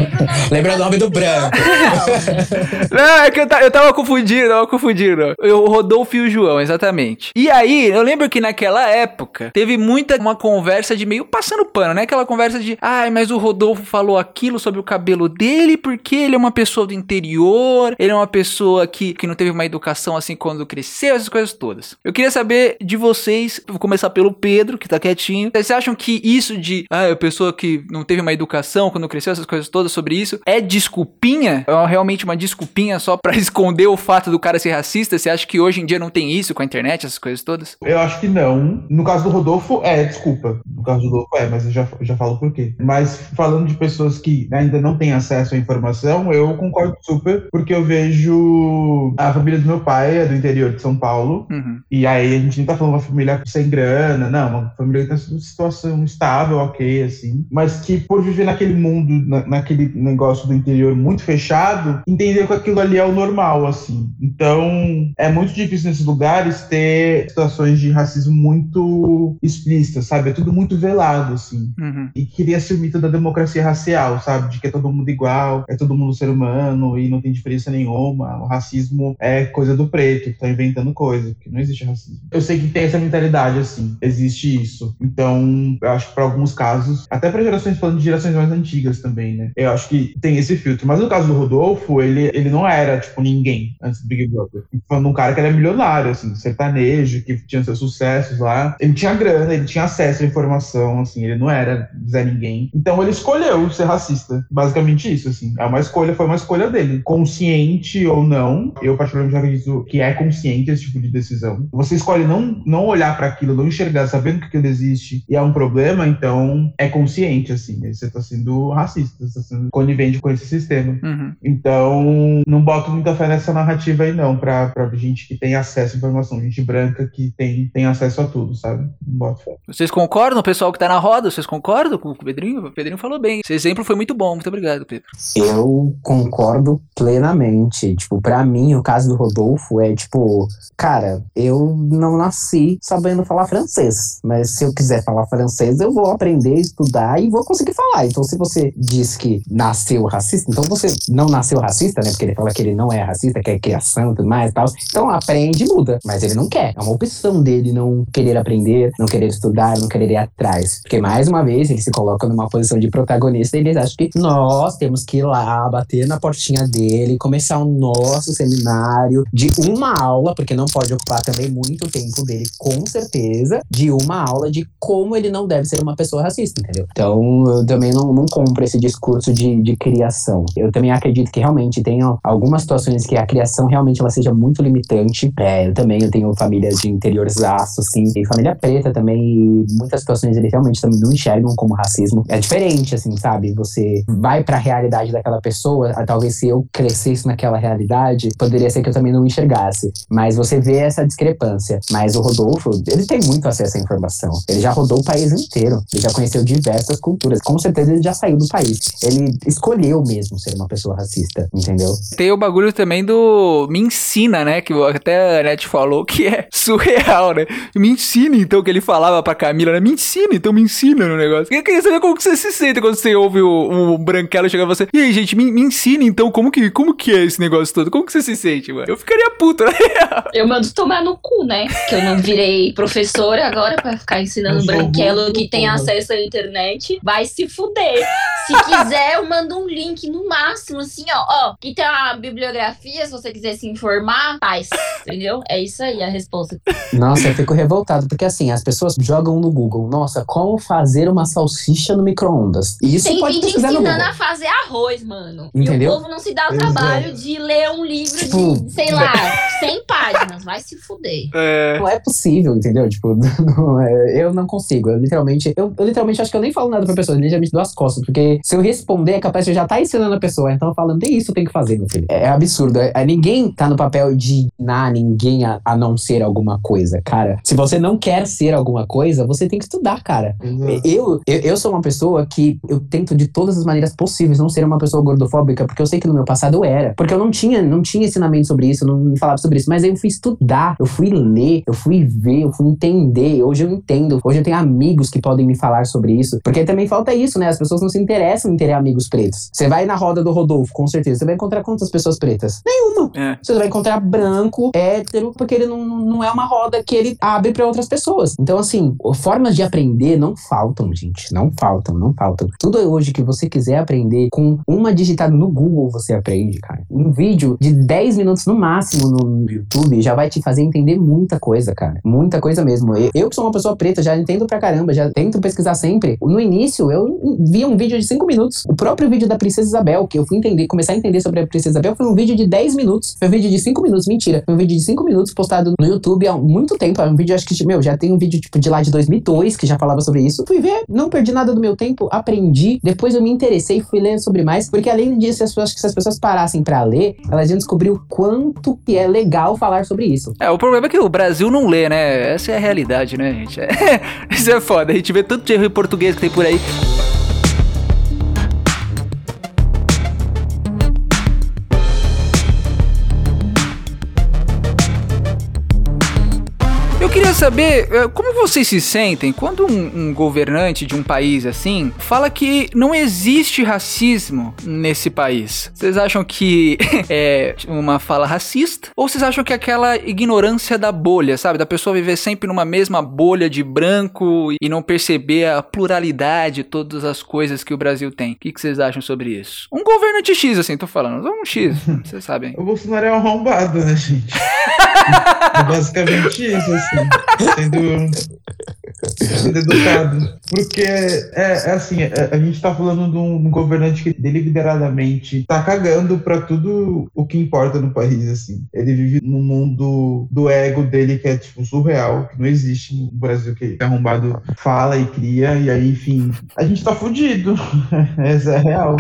Lembra o nome do branco? Não, é que eu, eu tava confundindo, tava confundindo. O Rodolfo e o João, exatamente. E aí, eu lembro que naquela época, teve muita uma conversa de meio passando pano, né? Aquela conversa de, ai, mas o Rodolfo falou aquilo sobre o cabelo dele porque ele é uma pessoa do interior, ele é uma pessoa que, que não teve uma educação assim quando cresceu, essas coisas todas. Eu queria saber de vocês, vou começar pelo Pedro, que tá quietinho. Vocês acham que isso de, ah, a pessoa que não teve uma educação quando cresceu, essas coisas todas sobre isso, é desculpinha? É realmente uma desculpinha só pra esconder o fato do cara ser racista? Você acha que hoje em dia não tem isso com a internet, essas coisas todas? Eu acho que não. No caso do Rodolfo, é, desculpa. No caso do Rodolfo, é, mas eu já, já falo por quê. Mas falando de pessoas que ainda não têm acesso à informação, eu concordo super, porque eu vejo a família do meu pai, é do interior de São Paulo, Uhum. e aí a gente não tá falando uma família sem grana, não, uma família que tá em situação estável, ok, assim, mas que por viver naquele mundo, na- naquele negócio do interior muito fechado, entender que aquilo ali é o normal, assim. Então, é muito difícil nesses lugares ter situações de racismo muito explícitas, sabe? É tudo muito velado, assim. Uhum. E cria-se o mito da democracia racial, sabe? De que é todo mundo igual, é todo mundo ser humano e não tem diferença nenhuma. O racismo é coisa do preto, que tá inventando coisa, que não existe racismo. Eu sei que tem essa mentalidade, assim, existe isso. Então, eu acho que para alguns casos, até para gerações, falando de gerações mais antigas também, né? Eu acho que tem esse filtro. Mas no caso do Rodolfo, ele, ele não era, tipo, ninguém antes do Big Brother. Falando um cara que era milionário, assim, sertanejo, que tinha seus sucessos lá. Ele tinha grana, ele tinha acesso à informação, assim, ele não era Zé Ninguém. Então ele escolheu ser racista. Basicamente isso, assim. É uma escolha, foi uma escolha dele. Consciente ou não, eu particularmente acredito que é consciente esse tipo de decisão. Você escolhe não, não olhar para aquilo, não enxergar, sabendo que aquilo existe e é um problema, então é consciente, assim. Você tá sendo racista, você tá sendo conivente com esse sistema. Uhum. Então, não boto muita fé nessa narrativa aí, não, pra, pra gente que tem acesso à informação, gente branca que tem, tem acesso a tudo, sabe? Não boto fé. Vocês concordam, o pessoal que tá na roda? Vocês concordam com o Pedrinho? O Pedrinho falou bem. Esse exemplo foi muito bom. Muito obrigado, Pedro. Eu concordo plenamente. Tipo, pra mim, o caso do Rodolfo é tipo, cara, eu não nasci sabendo falar francês, mas se eu quiser falar francês, eu vou aprender, estudar e vou conseguir falar. Então, se você diz que nasceu racista, então você não nasceu racista, né? Porque ele fala que ele não é racista, que é criação e tudo mais e tal. Então, aprende e muda. Mas ele não quer. É uma opção dele não querer aprender, não querer estudar, não querer ir atrás. Porque, mais uma vez, ele se coloca numa posição de protagonista e eles acham que nós temos que ir lá, bater na portinha dele, começar o nosso seminário de uma aula, porque não pode ocupar também muito tempo dele, com certeza, de uma aula de como ele não deve ser uma pessoa racista, entendeu? Então, eu também não, não compro esse discurso de, de criação. Eu também acredito que realmente tenham algumas situações que a criação realmente ela seja muito limitante. É, eu também eu tenho famílias de interiorzaço, assim, e família preta também, e muitas situações eles realmente também não enxergam como racismo. É diferente, assim, sabe? Você vai pra realidade daquela pessoa, talvez se eu crescesse naquela realidade, poderia ser que eu também não enxergasse. Mas você vê essa discrepância. Mas o Rodolfo, ele tem muito acesso à informação. Ele já rodou o país inteiro. Ele já conheceu diversas culturas. Com certeza ele já saiu do país. Ele escolheu mesmo ser uma pessoa racista, entendeu? Tem o bagulho também do me ensina, né? Que até a Net falou que é surreal, né? Me ensina, então, que ele falava pra Camila, né? Me ensina, então me ensina no negócio. Eu queria saber como que você se sente quando você ouve o, o Branquelo chegar pra você. E aí, gente, me, me ensina, então, como que, como que é esse negócio todo? Como que você se sente, mano? Eu ficaria puto, né? Eu mando tomar no cu, né? Que eu não virei professora agora pra ficar ensinando branquelo que tem acesso à internet. Vai se fuder. Se quiser, eu mando um link no máximo, assim, ó. Ó, que tem uma bibliografia, se você quiser se informar, faz. Entendeu? É isso aí a resposta. Nossa, eu fico revoltado, porque assim, as pessoas jogam no Google, nossa, como fazer uma salsicha no micro-ondas. Isso tem pode vídeo pesquisar no ensinando Google. a fazer arroz, mano. Entendeu? E o povo não se dá o Exato. trabalho de ler um livro Tipo, de, sei lá, 100 páginas. Vai se fuder. É. Não é possível, entendeu? Tipo, não é- eu não consigo. Eu literalmente, eu, eu literalmente acho que eu nem falo nada pra pessoa, eu literalmente dou as costas. Porque se eu responder, é capaz de eu já tá ensinando a pessoa. Então eu falo, nem isso eu tenho que fazer, meu filho. É, é absurdo. É- é- ninguém tá no papel de ensinar ninguém a, a não ser alguma coisa, cara. Se você não quer ser alguma coisa, você tem que estudar, cara. Eu, eu, eu sou uma pessoa que eu tento de todas as maneiras possíveis não ser uma pessoa gordofóbica, porque eu sei que no meu passado eu era. Porque eu não tinha, não tinha ensinamento sobre isso, eu não me falava sobre isso. Mas aí eu fui estudar, eu fui ler, eu fui ver, eu fui entender. Hoje eu entendo. Hoje eu tenho amigos que podem me falar sobre isso. Porque também falta isso, né? As pessoas não se interessam em ter amigos pretos. Você vai na roda do Rodolfo, com certeza. Você vai encontrar quantas pessoas pretas? Nenhuma. É. Você vai encontrar branco, hétero, porque ele não, não é uma roda que ele abre pra outras pessoas. Então, assim, formas de aprender não faltam, gente. Não faltam, não faltam. Tudo hoje que você quiser aprender, com uma digitada no Google, você aprende, cara. Um vídeo de 10 minutos no máximo no YouTube já vai te fazer entender muita coisa, cara. Muita coisa mesmo. Eu, eu que sou uma pessoa preta, já entendo pra caramba, já tento pesquisar sempre. No início, eu vi um vídeo de 5 minutos. O próprio vídeo da Princesa Isabel, que eu fui entender, começar a entender sobre a Princesa Isabel, foi um vídeo de 10 minutos. Foi um vídeo de 5 minutos, mentira. Foi um vídeo de 5 minutos postado no YouTube há muito tempo. É um vídeo, acho que, meu, já tem um vídeo tipo de lá de 2002 que já falava sobre isso. Fui ver, não perdi nada do meu tempo, aprendi. Depois eu me interessei, fui ler sobre mais, porque além disso, as pessoas, se as pessoas parassem pra ler, elas iam descobrir o quanto que é legal falar sobre isso. É, o problema é que o Brasil não lê, né? Essa é a realidade, né, gente? É, isso é foda. A gente vê tanto de erro em português que tem por aí. Queria saber eh, como vocês se sentem quando um, um governante de um país assim fala que não existe racismo nesse país. Vocês acham que é uma fala racista? Ou vocês acham que é aquela ignorância da bolha, sabe? Da pessoa viver sempre numa mesma bolha de branco e não perceber a pluralidade de todas as coisas que o Brasil tem? O que, que vocês acham sobre isso? Um governante X, assim, tô falando. Um X, vocês sabem. O Bolsonaro é um arrombado, né, gente? é basicamente isso, assim. Sendo, sendo educado. Porque, é, é assim, é- a gente tá falando de um, um governante que deliberadamente tá cagando pra tudo o que importa no país, assim. Ele vive num mundo do ego dele que é, tipo, surreal, que não existe no Brasil, que arrombado fala e cria, e aí, enfim, a gente tá fudido. Essa é a real.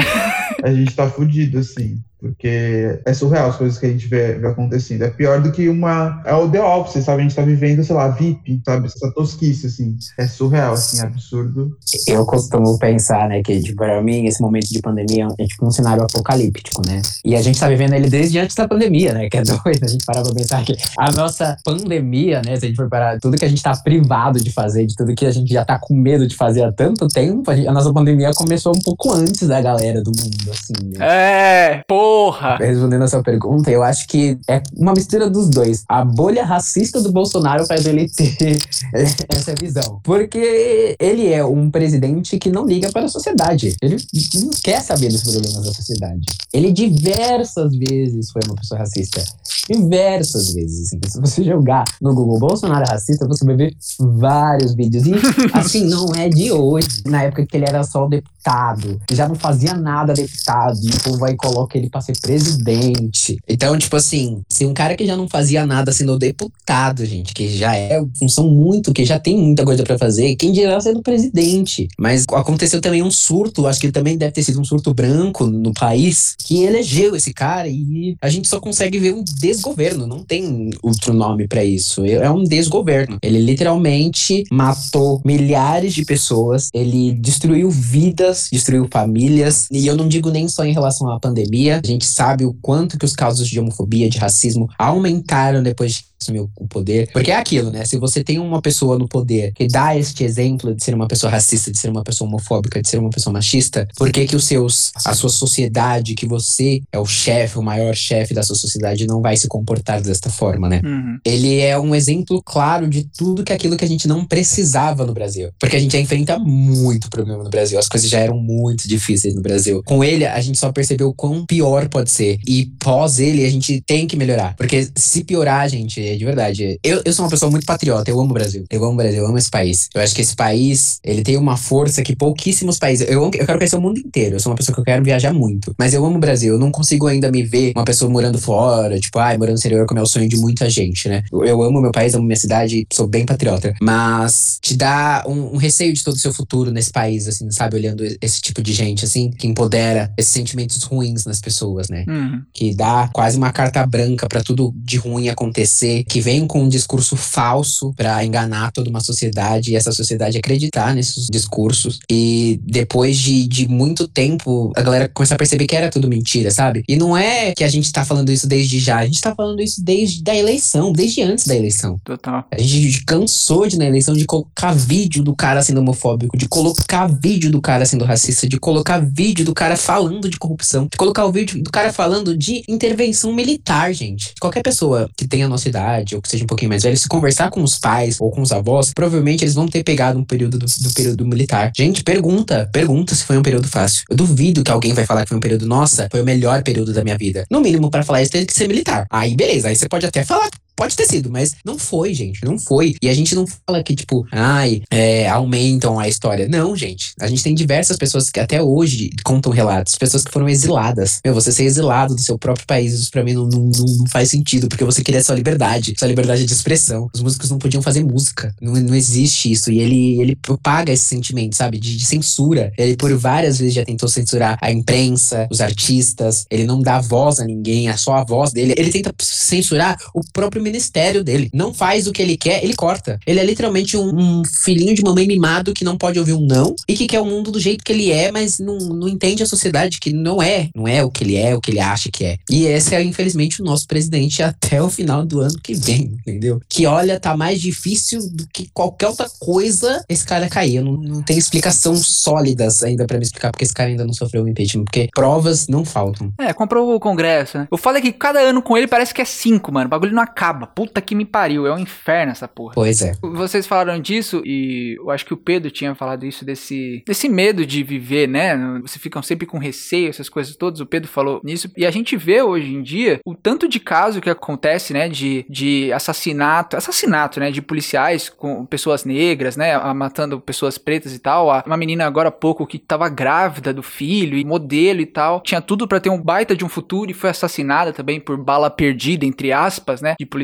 A gente tá fudido, assim. Porque é surreal as coisas que a gente vê, vê acontecendo. É pior do que uma. É o The Office, sabe? A gente tá vivendo, sei lá, VIP, sabe? Essa tosquice, assim. É surreal, assim, absurdo. Eu costumo pensar, né, que, tipo, pra mim, esse momento de pandemia é tipo um cenário apocalíptico, né? E a gente tá vivendo ele desde antes da pandemia, né? Que é doido a gente parar pra pensar que a nossa pandemia, né, se a gente for parar, tudo que a gente tá privado de fazer, de tudo que a gente já tá com medo de fazer há tanto tempo, a, gente- a nossa pandemia começou um pouco antes da galera do mundo, assim. né? É, porra! Respondendo a sua pergunta, eu acho que é uma mistura dos dois. A bolha racista do Bolsonaro faz ele ter essa visão. Porque ele é um presidente que não liga para a sociedade. Ele não quer saber dos problemas da sociedade. Ele diversas vezes foi uma pessoa racista. Diversas vezes, assim. Se você jogar no Google Bolsonaro racista, você vai ver vários vídeos. E, assim, não é de hoje. Na época que ele era só deputado, já não fazia nada deputado, e o povo aí coloca ele pra ser presidente. Então, tipo assim, se um cara que já não fazia nada sendo deputado, gente, que já é função muito, que já tem muita coisa pra fazer, quem dirá sendo presidente? Mas aconteceu também um surto, acho que também deve ter sido um surto branco no país, que elegeu esse cara e a gente só consegue ver um desgoverno, não tem outro nome pra isso. É um desgoverno. Ele literalmente matou milhares de pessoas, ele destruiu vidas, destruiu famílias, e eu não digo nem só em relação à pandemia, gente sabe o quanto que os casos de homofobia, de racismo aumentaram depois de assumir o poder. Porque é aquilo, né? Se você tem uma pessoa no poder que dá este exemplo de ser uma pessoa racista, de ser uma pessoa homofóbica, de ser uma pessoa machista, por que que os seus, a sua sociedade, que você é o chefe, o maior chefe da sua sociedade, não vai se comportar desta forma, né? Uhum. ele é um exemplo claro de tudo que aquilo que a gente não precisava no Brasil. Porque a gente já enfrenta muito problema no Brasil. As coisas já eram muito difíceis no Brasil. Com ele, a gente só percebeu o quão pior pode ser. E pós ele, a gente tem que melhorar. Porque se piorar, gente, verdade, de verdade. Eu, eu sou uma pessoa muito patriota, eu amo o Brasil. Eu amo o Brasil, eu amo esse país. Eu acho que esse país, ele tem uma força que pouquíssimos países. Eu, eu quero conhecer o mundo inteiro. Eu sou uma pessoa que eu quero viajar muito. Mas eu amo o Brasil. Eu não consigo ainda me ver uma pessoa morando fora, tipo, ai, morando no exterior, como é o sonho de muita gente, né? Eu, eu amo meu país, amo minha cidade, sou bem patriota. Mas te dá um, um receio de todo o seu futuro nesse país, assim, sabe? Olhando esse tipo de gente, assim, que empodera esses sentimentos ruins nas pessoas, né? Uhum. Que dá quase uma carta branca para tudo de ruim acontecer, que vem com um discurso falso para enganar toda uma sociedade e essa sociedade acreditar nesses discursos. E depois de, de muito tempo, a galera começa a perceber que era tudo mentira, sabe? E não é que a gente tá falando isso desde já, a gente tá falando isso desde a eleição, desde antes da eleição. Total. A gente cansou de, na eleição, de colocar vídeo do cara sendo homofóbico, de colocar vídeo do cara sendo racista, de colocar vídeo do cara falando de corrupção, de colocar o vídeo do cara falando de intervenção militar, gente. Qualquer pessoa que tenha a nossa idade, ou que seja um pouquinho mais velho, se conversar com os pais ou com os avós, provavelmente eles vão ter pegado um período do, do período militar. Gente, pergunta, pergunta se foi um período fácil. Eu duvido que alguém vai falar que foi um período, nossa, foi o melhor período da minha vida. No mínimo, para falar isso, tem que ser militar. Aí, beleza, aí você pode até falar Pode ter sido, mas não foi, gente. Não foi. E a gente não fala que, tipo, ai, é, aumentam a história. Não, gente. A gente tem diversas pessoas que até hoje contam relatos. Pessoas que foram exiladas. Meu, você ser exilado do seu próprio país, isso pra mim não, não, não faz sentido, porque você queria sua liberdade, sua liberdade de expressão. Os músicos não podiam fazer música. Não, não existe isso. E ele, ele propaga esse sentimento, sabe? De, de censura. Ele, por várias vezes, já tentou censurar a imprensa, os artistas. Ele não dá voz a ninguém, é só a voz dele. Ele tenta censurar o próprio ministério dele. Não faz o que ele quer, ele corta. Ele é literalmente um, um, filhinho de mamãe mimado que não pode ouvir um não e que quer o mundo do jeito que ele é, mas não, não entende a sociedade que não é. Não é o que ele é, o que ele acha que é. E esse é, infelizmente, o nosso presidente até o final do ano que vem, entendeu? Que olha, tá mais difícil do que qualquer outra coisa esse cara cair. Eu não, não tem explicação sólidas ainda para me explicar porque esse cara ainda não sofreu um impeachment, porque provas não faltam. É, comprou o Congresso, né? Eu falo é que cada ano com ele parece que é cinco, mano. O bagulho não acaba. Puta que me pariu, é um inferno essa porra. Pois é. Vocês falaram disso e eu acho que o Pedro tinha falado isso desse, desse medo de viver, né? Vocês ficam sempre com receio, essas coisas todas. O Pedro falou nisso. E a gente vê hoje em dia o tanto de caso que acontece, né? De, de assassinato, assassinato, né? De policiais com pessoas negras, né? Matando pessoas pretas e tal. Uma menina agora há pouco que tava grávida do filho e modelo e tal. Tinha tudo para ter um baita de um futuro e foi assassinada também por bala perdida, entre aspas, né? De policiais.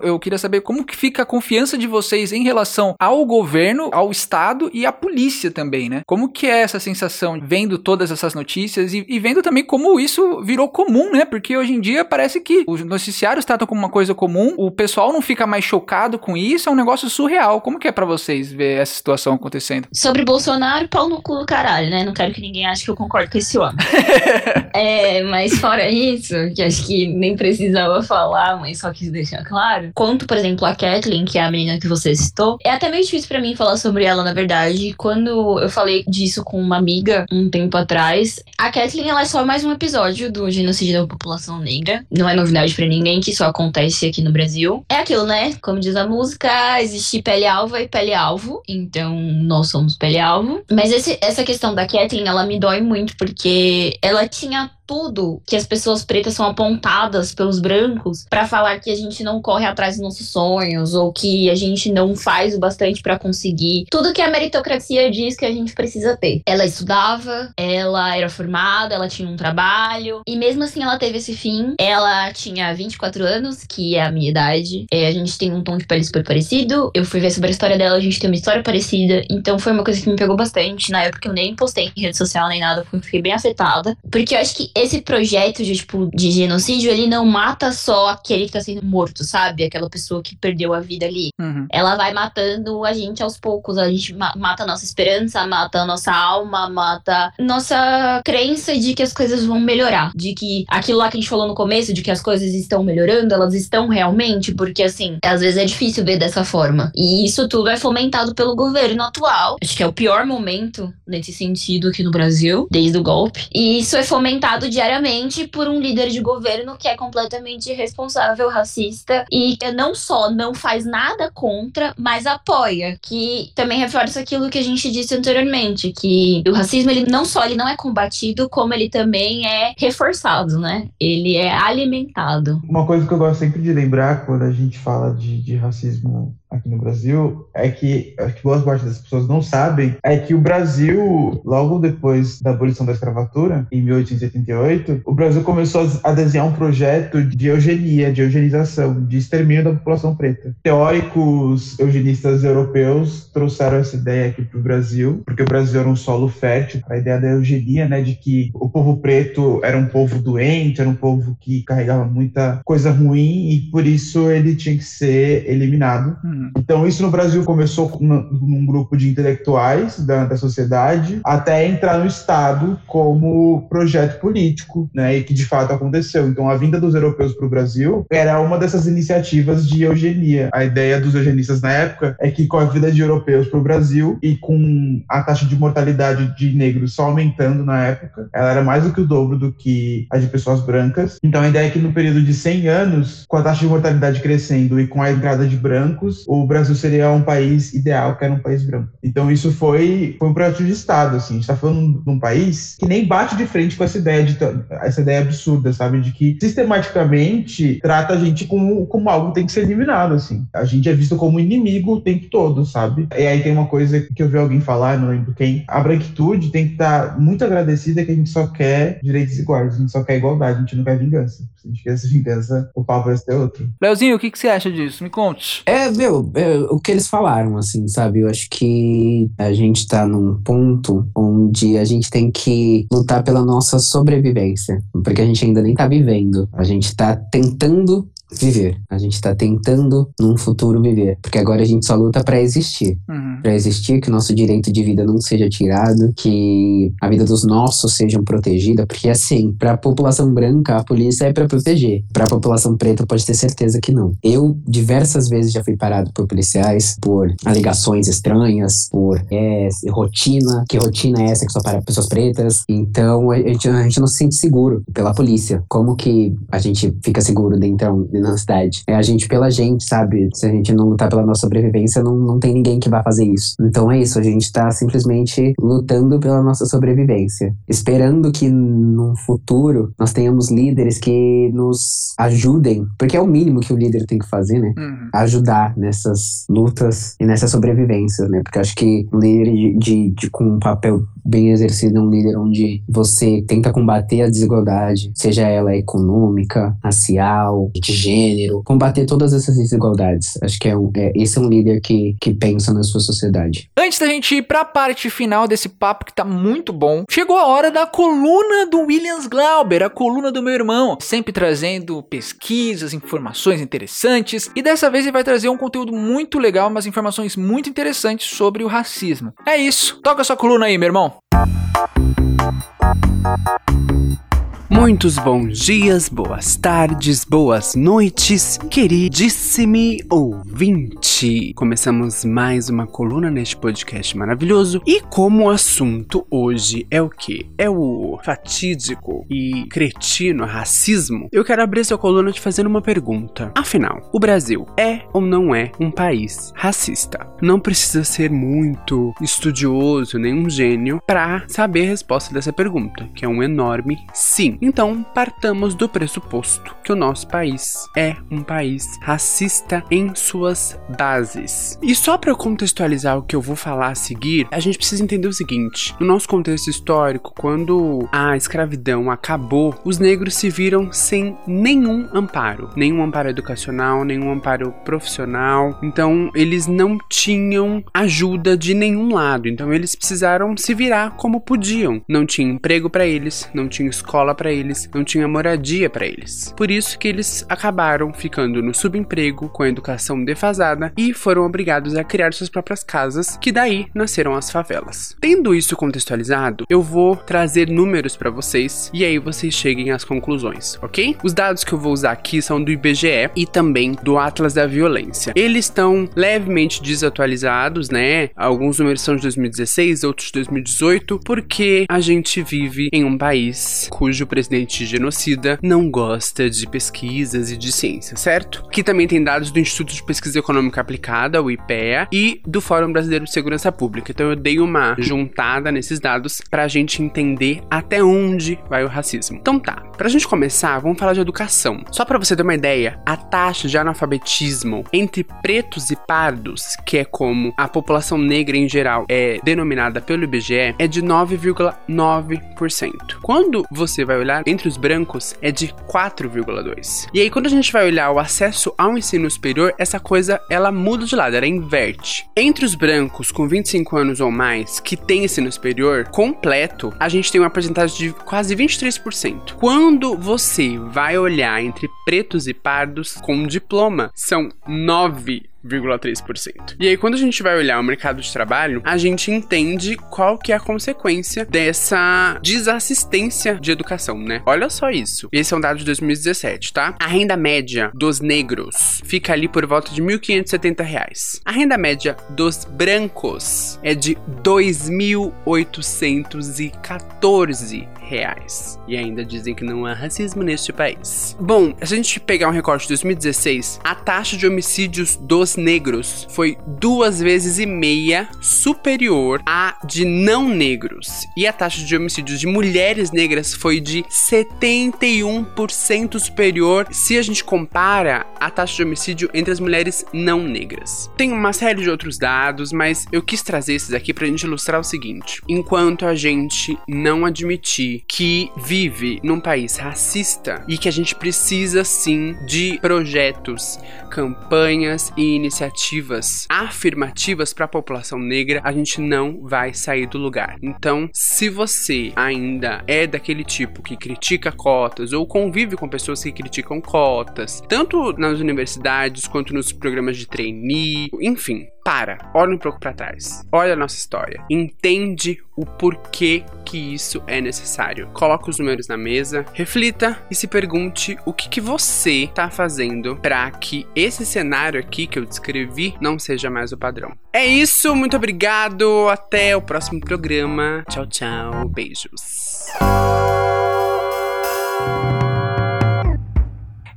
Eu queria saber como que fica a confiança de vocês em relação ao governo, ao Estado e à polícia também, né? Como que é essa sensação vendo todas essas notícias e, e vendo também como isso virou comum, né? Porque hoje em dia parece que os noticiários tratam como uma coisa comum, o pessoal não fica mais chocado com isso, é um negócio surreal. Como que é para vocês ver essa situação acontecendo? Sobre Bolsonaro, pau no cu do caralho, né? Não quero que ninguém ache que eu concordo com esse homem. é, mas fora isso, que acho que nem precisava falar, mas só quis deixar claro. Quanto, por exemplo, a Kathleen, que é a menina que você citou, é até meio difícil para mim falar sobre ela, na verdade. Quando eu falei disso com uma amiga um tempo atrás, a Kathleen ela é só mais um episódio do genocídio da população negra. Não é novidade para ninguém que isso acontece aqui no Brasil. É aquilo, né? Como diz a música, existe pele alva e pele alvo. Então, nós somos pele alvo. Mas esse, essa questão da Kathleen, ela me dói muito porque ela tinha tudo que as pessoas pretas são apontadas pelos brancos para falar que a gente não corre atrás dos nossos sonhos ou que a gente não faz o bastante para conseguir tudo que a meritocracia diz que a gente precisa ter. Ela estudava, ela era formada, ela tinha um trabalho e mesmo assim ela teve esse fim. Ela tinha 24 anos, que é a minha idade. É, a gente tem um tom de pele super parecido. Eu fui ver sobre a história dela, a gente tem uma história parecida. Então foi uma coisa que me pegou bastante. Na época eu nem postei em rede social nem nada, fiquei bem afetada. Porque eu acho que esse projeto de, tipo, de genocídio, ele não mata só aquele que tá sendo morto, sabe? Aquela pessoa que perdeu a vida ali. Uhum. Ela vai matando a gente aos poucos. A gente ma mata a nossa esperança, mata a nossa alma, mata nossa crença de que as coisas vão melhorar. De que aquilo lá que a gente falou no começo, de que as coisas estão melhorando, elas estão realmente, porque assim, às vezes é difícil ver dessa forma. E isso tudo é fomentado pelo governo atual. Acho que é o pior momento nesse sentido aqui no Brasil, desde o golpe. E isso é fomentado diariamente por um líder de governo que é completamente irresponsável, racista e não só não faz nada contra, mas apoia, que também reforça aquilo que a gente disse anteriormente, que o racismo ele não só ele não é combatido, como ele também é reforçado, né? Ele é alimentado. Uma coisa que eu gosto sempre de lembrar quando a gente fala de, de racismo aqui no Brasil é que acho que boa parte das pessoas não sabem é que o Brasil logo depois da abolição da escravatura em 1888 o Brasil começou a desenhar um projeto de eugenia de eugenização de extermínio da população preta. Teóricos eugenistas europeus trouxeram essa ideia aqui para o Brasil porque o Brasil era um solo fértil. A ideia da eugenia né de que o povo preto era um povo doente era um povo que carregava muita coisa ruim e por isso ele tinha que ser eliminado. Hum. Então, isso no Brasil começou com, num grupo de intelectuais da, da sociedade, até entrar no Estado como projeto político, né? E que de fato aconteceu. Então, a vinda dos europeus para o Brasil era uma dessas iniciativas de eugenia. A ideia dos eugenistas na época é que com a vida de europeus para o Brasil e com a taxa de mortalidade de negros só aumentando na época, ela era mais do que o dobro do que a de pessoas brancas. Então, a ideia é que no período de 100 anos, com a taxa de mortalidade crescendo e com a entrada de brancos, o Brasil seria um país ideal, que era um país branco. Então isso foi, foi um projeto de Estado, assim. A gente está falando de um país que nem bate de frente com essa ideia, de, essa ideia absurda, sabe? De que sistematicamente trata a gente como, como algo que tem que ser eliminado, assim. A gente é visto como inimigo o tempo todo, sabe? E aí tem uma coisa que eu vi alguém falar, não lembro quem. A branquitude tem que estar tá muito agradecida que a gente só quer direitos iguais, a gente só quer igualdade, a gente não quer vingança. Se a gente quer essa vingança, o pau vai ser outro. Leozinho, o que, que você acha disso? Me conte. É, meu, é, o que eles falaram, assim, sabe? Eu acho que a gente tá num ponto onde a gente tem que lutar pela nossa sobrevivência, porque a gente ainda nem tá vivendo. A gente tá tentando viver. A gente está tentando num futuro viver, porque agora a gente só luta para existir, uhum. para existir que o nosso direito de vida não seja tirado, que a vida dos nossos seja protegida, porque assim, para a população branca a polícia é para proteger, para a população preta pode ter certeza que não. Eu diversas vezes já fui parado por policiais por alegações estranhas, por é, rotina, que rotina é essa que só para pessoas pretas. Então a gente, a gente não se sente seguro pela polícia. Como que a gente fica seguro dentro na cidade. É a gente pela gente, sabe? Se a gente não lutar pela nossa sobrevivência, não, não tem ninguém que vá fazer isso. Então é isso, a gente tá simplesmente lutando pela nossa sobrevivência. Esperando que no futuro nós tenhamos líderes que nos ajudem, porque é o mínimo que o líder tem que fazer, né? Uhum. Ajudar nessas lutas e nessa sobrevivência, né? Porque acho que um líder de, de, de com um papel bem exercido um líder onde você tenta combater a desigualdade, seja ela econômica, racial, de gênero, combater todas essas desigualdades. Acho que é, um, é esse é um líder que, que pensa na sua sociedade. Antes da gente ir para a parte final desse papo que tá muito bom, chegou a hora da coluna do Williams Glauber, a coluna do meu irmão, sempre trazendo pesquisas, informações interessantes, e dessa vez ele vai trazer um conteúdo muito legal, umas informações muito interessantes sobre o racismo. É isso. Toca sua coluna aí, meu irmão. không? Muitos bons dias, boas tardes, boas noites, queridíssimo ouvinte. Começamos mais uma coluna neste podcast maravilhoso e como assunto hoje é o que? É o fatídico e cretino racismo. Eu quero abrir essa coluna te fazendo uma pergunta. Afinal, o Brasil é ou não é um país racista? Não precisa ser muito estudioso, nem um gênio para saber a resposta dessa pergunta, que é um enorme sim. Então, partamos do pressuposto que o nosso país é um país racista em suas bases. E só para contextualizar o que eu vou falar a seguir, a gente precisa entender o seguinte: no nosso contexto histórico, quando a escravidão acabou, os negros se viram sem nenhum amparo, nenhum amparo educacional, nenhum amparo profissional. Então, eles não tinham ajuda de nenhum lado. Então, eles precisaram se virar como podiam. Não tinha emprego para eles, não tinha escola para eles, não tinha moradia para eles. Por isso que eles acabaram ficando no subemprego, com a educação defasada e foram obrigados a criar suas próprias casas, que daí nasceram as favelas. Tendo isso contextualizado, eu vou trazer números para vocês e aí vocês cheguem às conclusões, ok? Os dados que eu vou usar aqui são do IBGE e também do Atlas da Violência. Eles estão levemente desatualizados atualizados, né? Alguns números são de 2016, outros de 2018, porque a gente vive em um país cujo presidente genocida não gosta de pesquisas e de ciência, certo? Que também tem dados do Instituto de Pesquisa Econômica Aplicada, o IPEA, e do Fórum Brasileiro de Segurança Pública. Então eu dei uma juntada nesses dados pra gente entender até onde vai o racismo. Então tá, pra gente começar, vamos falar de educação. Só para você ter uma ideia, a taxa de analfabetismo entre pretos e pardos, que é como a população negra em geral é denominada pelo IBGE, é de 9,9%. Quando você vai olhar entre os brancos, é de 4,2%. E aí, quando a gente vai olhar o acesso ao ensino superior, essa coisa ela muda de lado, ela inverte. Entre os brancos com 25 anos ou mais que tem ensino superior completo, a gente tem uma porcentagem de quase 23%. Quando você vai olhar entre pretos e pardos com diploma, são 9 0,3%. E aí, quando a gente vai olhar o mercado de trabalho, a gente entende qual que é a consequência dessa desassistência de educação, né? Olha só isso. Esse é um dado de 2017, tá? A renda média dos negros fica ali por volta de 1.570 reais. A renda média dos brancos é de R$ 2.814 reais. E ainda dizem que não há racismo neste país. Bom, se a gente pegar um recorte de 2016, a taxa de homicídios dos negros foi duas vezes e meia superior à de não negros. E a taxa de homicídios de mulheres negras foi de 71% superior se a gente compara a taxa de homicídio entre as mulheres não negras. Tem uma série de outros dados, mas eu quis trazer esses aqui pra gente ilustrar o seguinte: enquanto a gente não admitir que vive num país racista e que a gente precisa sim de projetos, campanhas e iniciativas afirmativas para a população negra, a gente não vai sair do lugar. Então, se você ainda é daquele tipo que critica cotas ou convive com pessoas que criticam cotas, tanto nas universidades quanto nos programas de trainee, enfim, para, olha um pouco para trás, olha a nossa história, entende o porquê que isso é necessário. Coloca os números na mesa, reflita e se pergunte o que, que você está fazendo para que esse cenário aqui que eu descrevi não seja mais o padrão. É isso, muito obrigado, até o próximo programa. Tchau, tchau, beijos.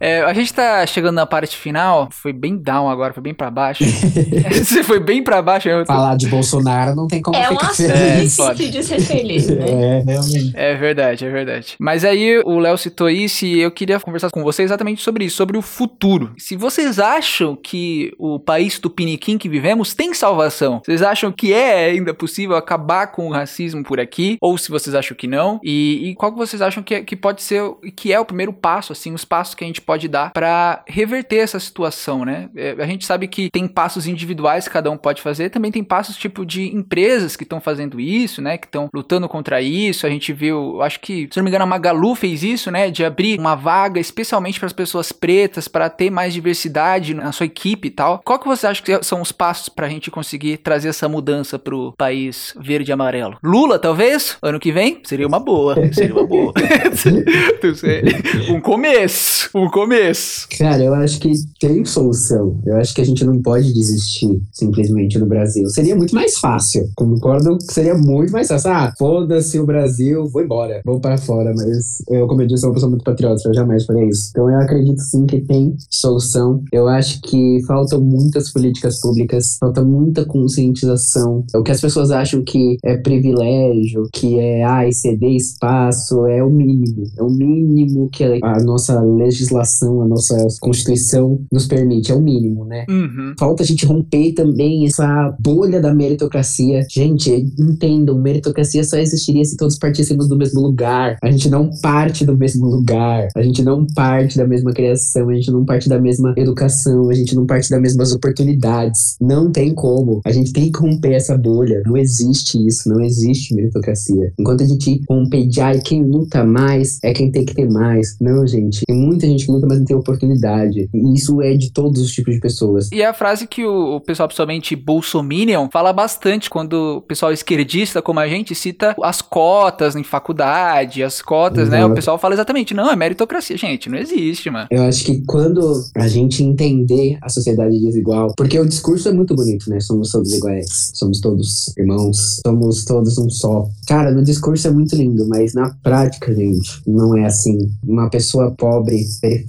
É, a gente tá chegando na parte final. Foi bem down agora, foi bem pra baixo. Você foi bem pra baixo. Eu tô... Falar de Bolsonaro não tem como É um ficar assunto feliz. difícil de ser feliz, né? É, Realmente. É verdade, é verdade. Mas aí o Léo citou isso e eu queria conversar com você exatamente sobre isso, sobre o futuro. Se vocês acham que o país tupiniquim que vivemos tem salvação, vocês acham que é ainda possível acabar com o racismo por aqui? Ou se vocês acham que não? E, e qual que vocês acham que, é- que pode ser, que é o primeiro passo, assim, os passos que a gente pode dar pra reverter essa situação, né? É, a gente sabe que tem passos individuais que cada um pode fazer, também tem passos tipo de empresas que estão fazendo isso, né? Que estão lutando contra isso. A gente viu, acho que, se não me engano, a Magalu fez isso, né? De abrir uma vaga especialmente para as pessoas pretas, para ter mais diversidade na sua equipe e tal. Qual que você acha que são os passos pra gente conseguir trazer essa mudança pro país verde e amarelo? Lula, talvez? Ano que vem? Seria uma boa. Seria uma boa. Um começo. Um começo. Cara, eu acho que tem solução. Eu acho que a gente não pode desistir simplesmente no Brasil. Seria muito mais fácil. Concordo que seria muito mais fácil. Ah, foda-se o Brasil, vou embora. Vou para fora. Mas eu, como eu disse, sou uma pessoa muito patriótica. Eu jamais faria isso. Então eu acredito sim que tem solução. Eu acho que faltam muitas políticas públicas, falta muita conscientização. O que as pessoas acham que é privilégio, que é ah, exceder espaço, é o mínimo. É o mínimo que a nossa legislação, a nossa Constituição nos permite. É o mínimo, né? Uhum. Falta a gente romper também essa bolha da meritocracia. Gente, entendam, meritocracia só existiria se todos partíssemos do mesmo lugar. A gente não parte do mesmo lugar. A gente não parte da mesma criação. A gente não parte da mesma educação. A gente não parte das mesmas oportunidades. Não tem como. A gente tem que romper essa bolha. Não existe isso. Não existe meritocracia. Enquanto a gente romper de ai, quem luta mais é quem tem que ter mais. Não, gente. Tem muita gente mas não tem oportunidade. E isso é de todos os tipos de pessoas. E é a frase que o, o pessoal, principalmente Bolsominion, fala bastante quando o pessoal esquerdista, como a gente, cita as cotas em faculdade, as cotas, né? O pessoal fala exatamente, não, é meritocracia. Gente, não existe, mano. Eu acho que quando a gente entender a sociedade desigual, porque o discurso é muito bonito, né? Somos todos iguais, somos todos irmãos, somos todos um só. Cara, no discurso é muito lindo, mas na prática, gente, não é assim. Uma pessoa pobre, periférica,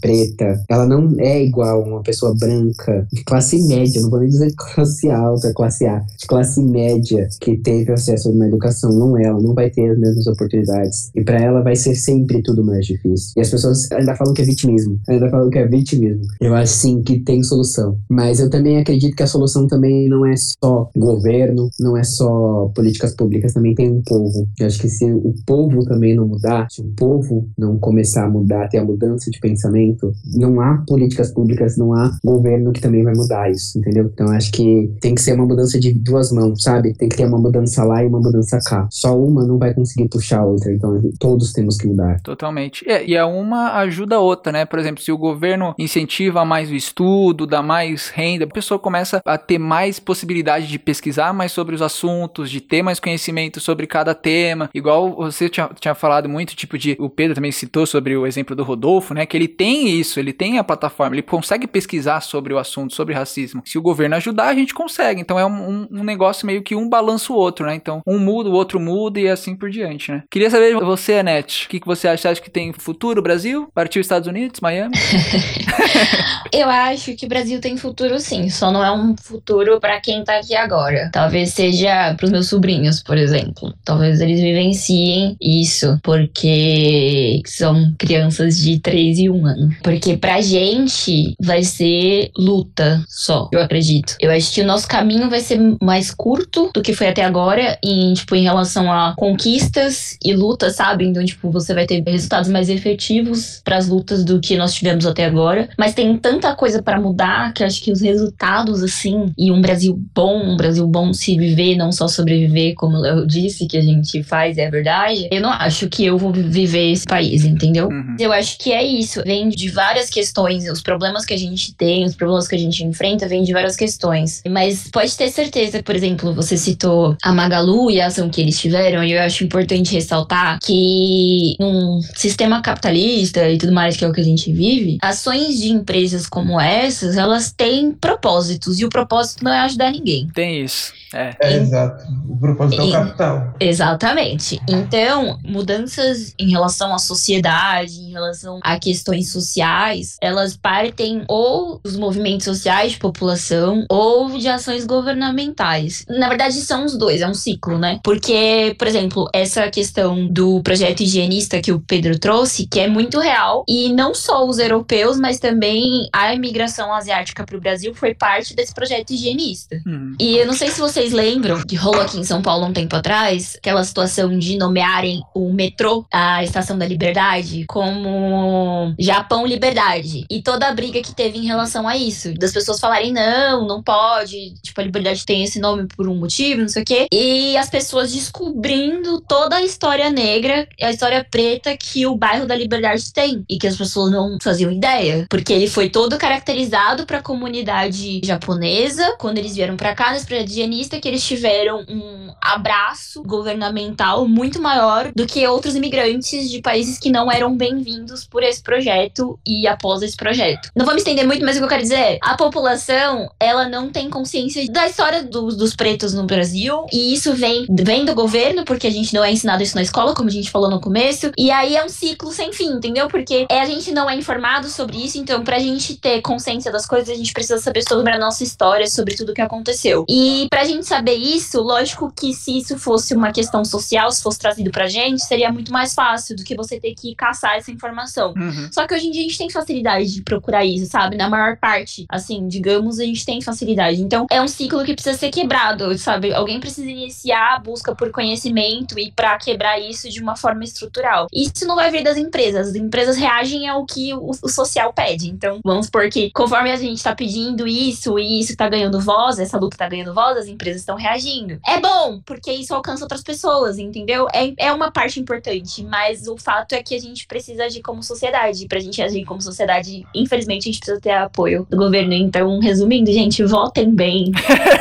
preta, ela não é igual uma pessoa branca, de classe média, não vou nem dizer classe alta, classe A, de classe média, que teve acesso a uma educação. Não é, ela não vai ter as mesmas oportunidades. E pra ela vai ser sempre tudo mais difícil. E as pessoas ainda falam que é vitimismo, ainda falam que é vitimismo. Eu acho sim que tem solução. Mas eu também acredito que a solução também não é só governo, não é só políticas públicas, também tem um povo. Eu acho que se o povo também não mudar, se o povo não começar a mudar, ter a mudança de pensamento, não há políticas públicas, não há governo que também vai mudar isso, entendeu? Então acho que tem que ser uma mudança de duas mãos, sabe? Tem que ter uma mudança lá e uma mudança cá. Só uma não vai conseguir puxar a outra, então todos temos que mudar. Totalmente. É, e a uma ajuda a outra, né? Por exemplo, se o governo incentiva mais o estudo, dá mais renda, a pessoa começa a ter mais possibilidade de pesquisar mais sobre os assuntos, de ter mais conhecimento sobre cada tema. Igual você tinha, tinha falado muito, tipo de. O Pedro também citou sobre o exemplo do Rodolfo, né? Que ele tem isso, ele tem a plataforma, ele consegue pesquisar sobre o assunto, sobre racismo. Se o governo ajudar, a gente consegue. Então é um, um- negócio meio que um balança o outro, né? Então um muda, o outro muda e assim por diante, né? Queria saber você, Anete, o que, que você acha? Acha que tem futuro Brasil? Partiu Estados Unidos, Miami? Eu acho que o Brasil tem futuro sim, só não é um futuro pra quem tá aqui agora. Talvez seja pros meus sobrinhos, por exemplo. Talvez eles vivenciem isso, porque são crianças de 3 e 1 ano. Porque pra gente vai ser luta só, eu acredito. Eu acho que o nosso caminho vai ser mais curto do que foi até agora, em, tipo, em relação a conquistas e lutas, sabe? Então, tipo, você vai ter resultados mais efetivos pras lutas do que nós tivemos até agora. Mas tem tanta coisa pra mudar que eu acho que os resultados, assim, e um Brasil bom, um Brasil bom se viver, não só sobreviver, como o Léo disse, que a gente faz, é verdade. Eu não acho que eu vou viver esse país, entendeu? Uhum. Eu acho que é isso. Vem de várias questões. Os problemas que a gente tem, os problemas que a gente enfrenta, vêm de várias questões. Mas pode ter certeza, por exemplo, você citou a Magalu e a ação que eles tiveram, e eu acho importante ressaltar que num sistema capitalista e tudo mais, que é o que a gente vive, ações de empresas como essas, elas têm propósitos. E o propósito não é ajudar ninguém. Tem isso. É. É, exato. O propósito é o capital. Exatamente. Então, mudanças em relação à sociedade, em relação a questões sociais, elas partem ou dos movimentos sociais de população ou de ações governamentais. Na verdade, são os dois, é um ciclo, né? Porque, por exemplo, essa questão do projeto higienista que o Pedro trouxe, que é muito real, e não só os europeus, mas também a imigração asiática para o Brasil foi parte desse projeto higienista. Uhum. E eu não sei se vocês lembram que rolou aqui em São Paulo um tempo atrás, aquela situação de nomearem o metrô, a Estação da Liberdade, como Japão Liberdade. E toda a briga que teve em relação a isso. Das pessoas falarem, não, não pode. Tipo, a Liberdade tem esse nome por um motivo, não sei o quê. E as pessoas descobrindo toda a história negra, a história preta que o bairro da Liberdade tem. E que as pessoas não faziam ideia. Porque ele foi todo caracterizado pra comunidade japonesa. Quando eles vieram pra cá, projeto higienista, que eles tiveram um abraço governamental muito maior do que outros imigrantes de países que não eram bem-vindos por esse projeto e após esse projeto. Não vou me estender muito, mas o que eu quero dizer é, a população, ela não tem consciência da história dos, dos pretos no Brasil, e isso vem, vem do governo, porque a gente não é ensinado isso na escola, como a gente falou no começo, e aí é um ciclo sem fim, entendeu? Porque é, a gente não é informado sobre isso, então pra gente ter consciência das coisas, a gente precisa saber sobre a nossa história, sobre tudo que aconteceu. E pra gente saber isso, lógico que se isso fosse uma questão social, se fosse trazido pra gente, seria muito mais fácil do que você ter que caçar essa informação. Uhum. Só que hoje em dia a gente tem facilidade de procurar isso, sabe? Na maior parte, assim, digamos, a gente tem facilidade. Então é um ciclo que precisa ser quebrado, sabe? Alguém precisa iniciar a busca por conhecimento e pra quebrar isso de uma forma estrutural. Isso não vai vir das empresas. As empresas reagem ao que o, o social pede. Então, vamos supor que conforme a gente tá pedindo isso e isso tá ganhando voz, essa luta tá ganhando voz, as empresas estão reagindo. É bom, porque isso alcança outras pessoas, entendeu? É, é uma parte importante, mas o fato é que a gente precisa agir como sociedade. Sociedade. Pra gente agir como sociedade, infelizmente, a gente precisa ter apoio do governo. Então, resumindo, gente, votem bem.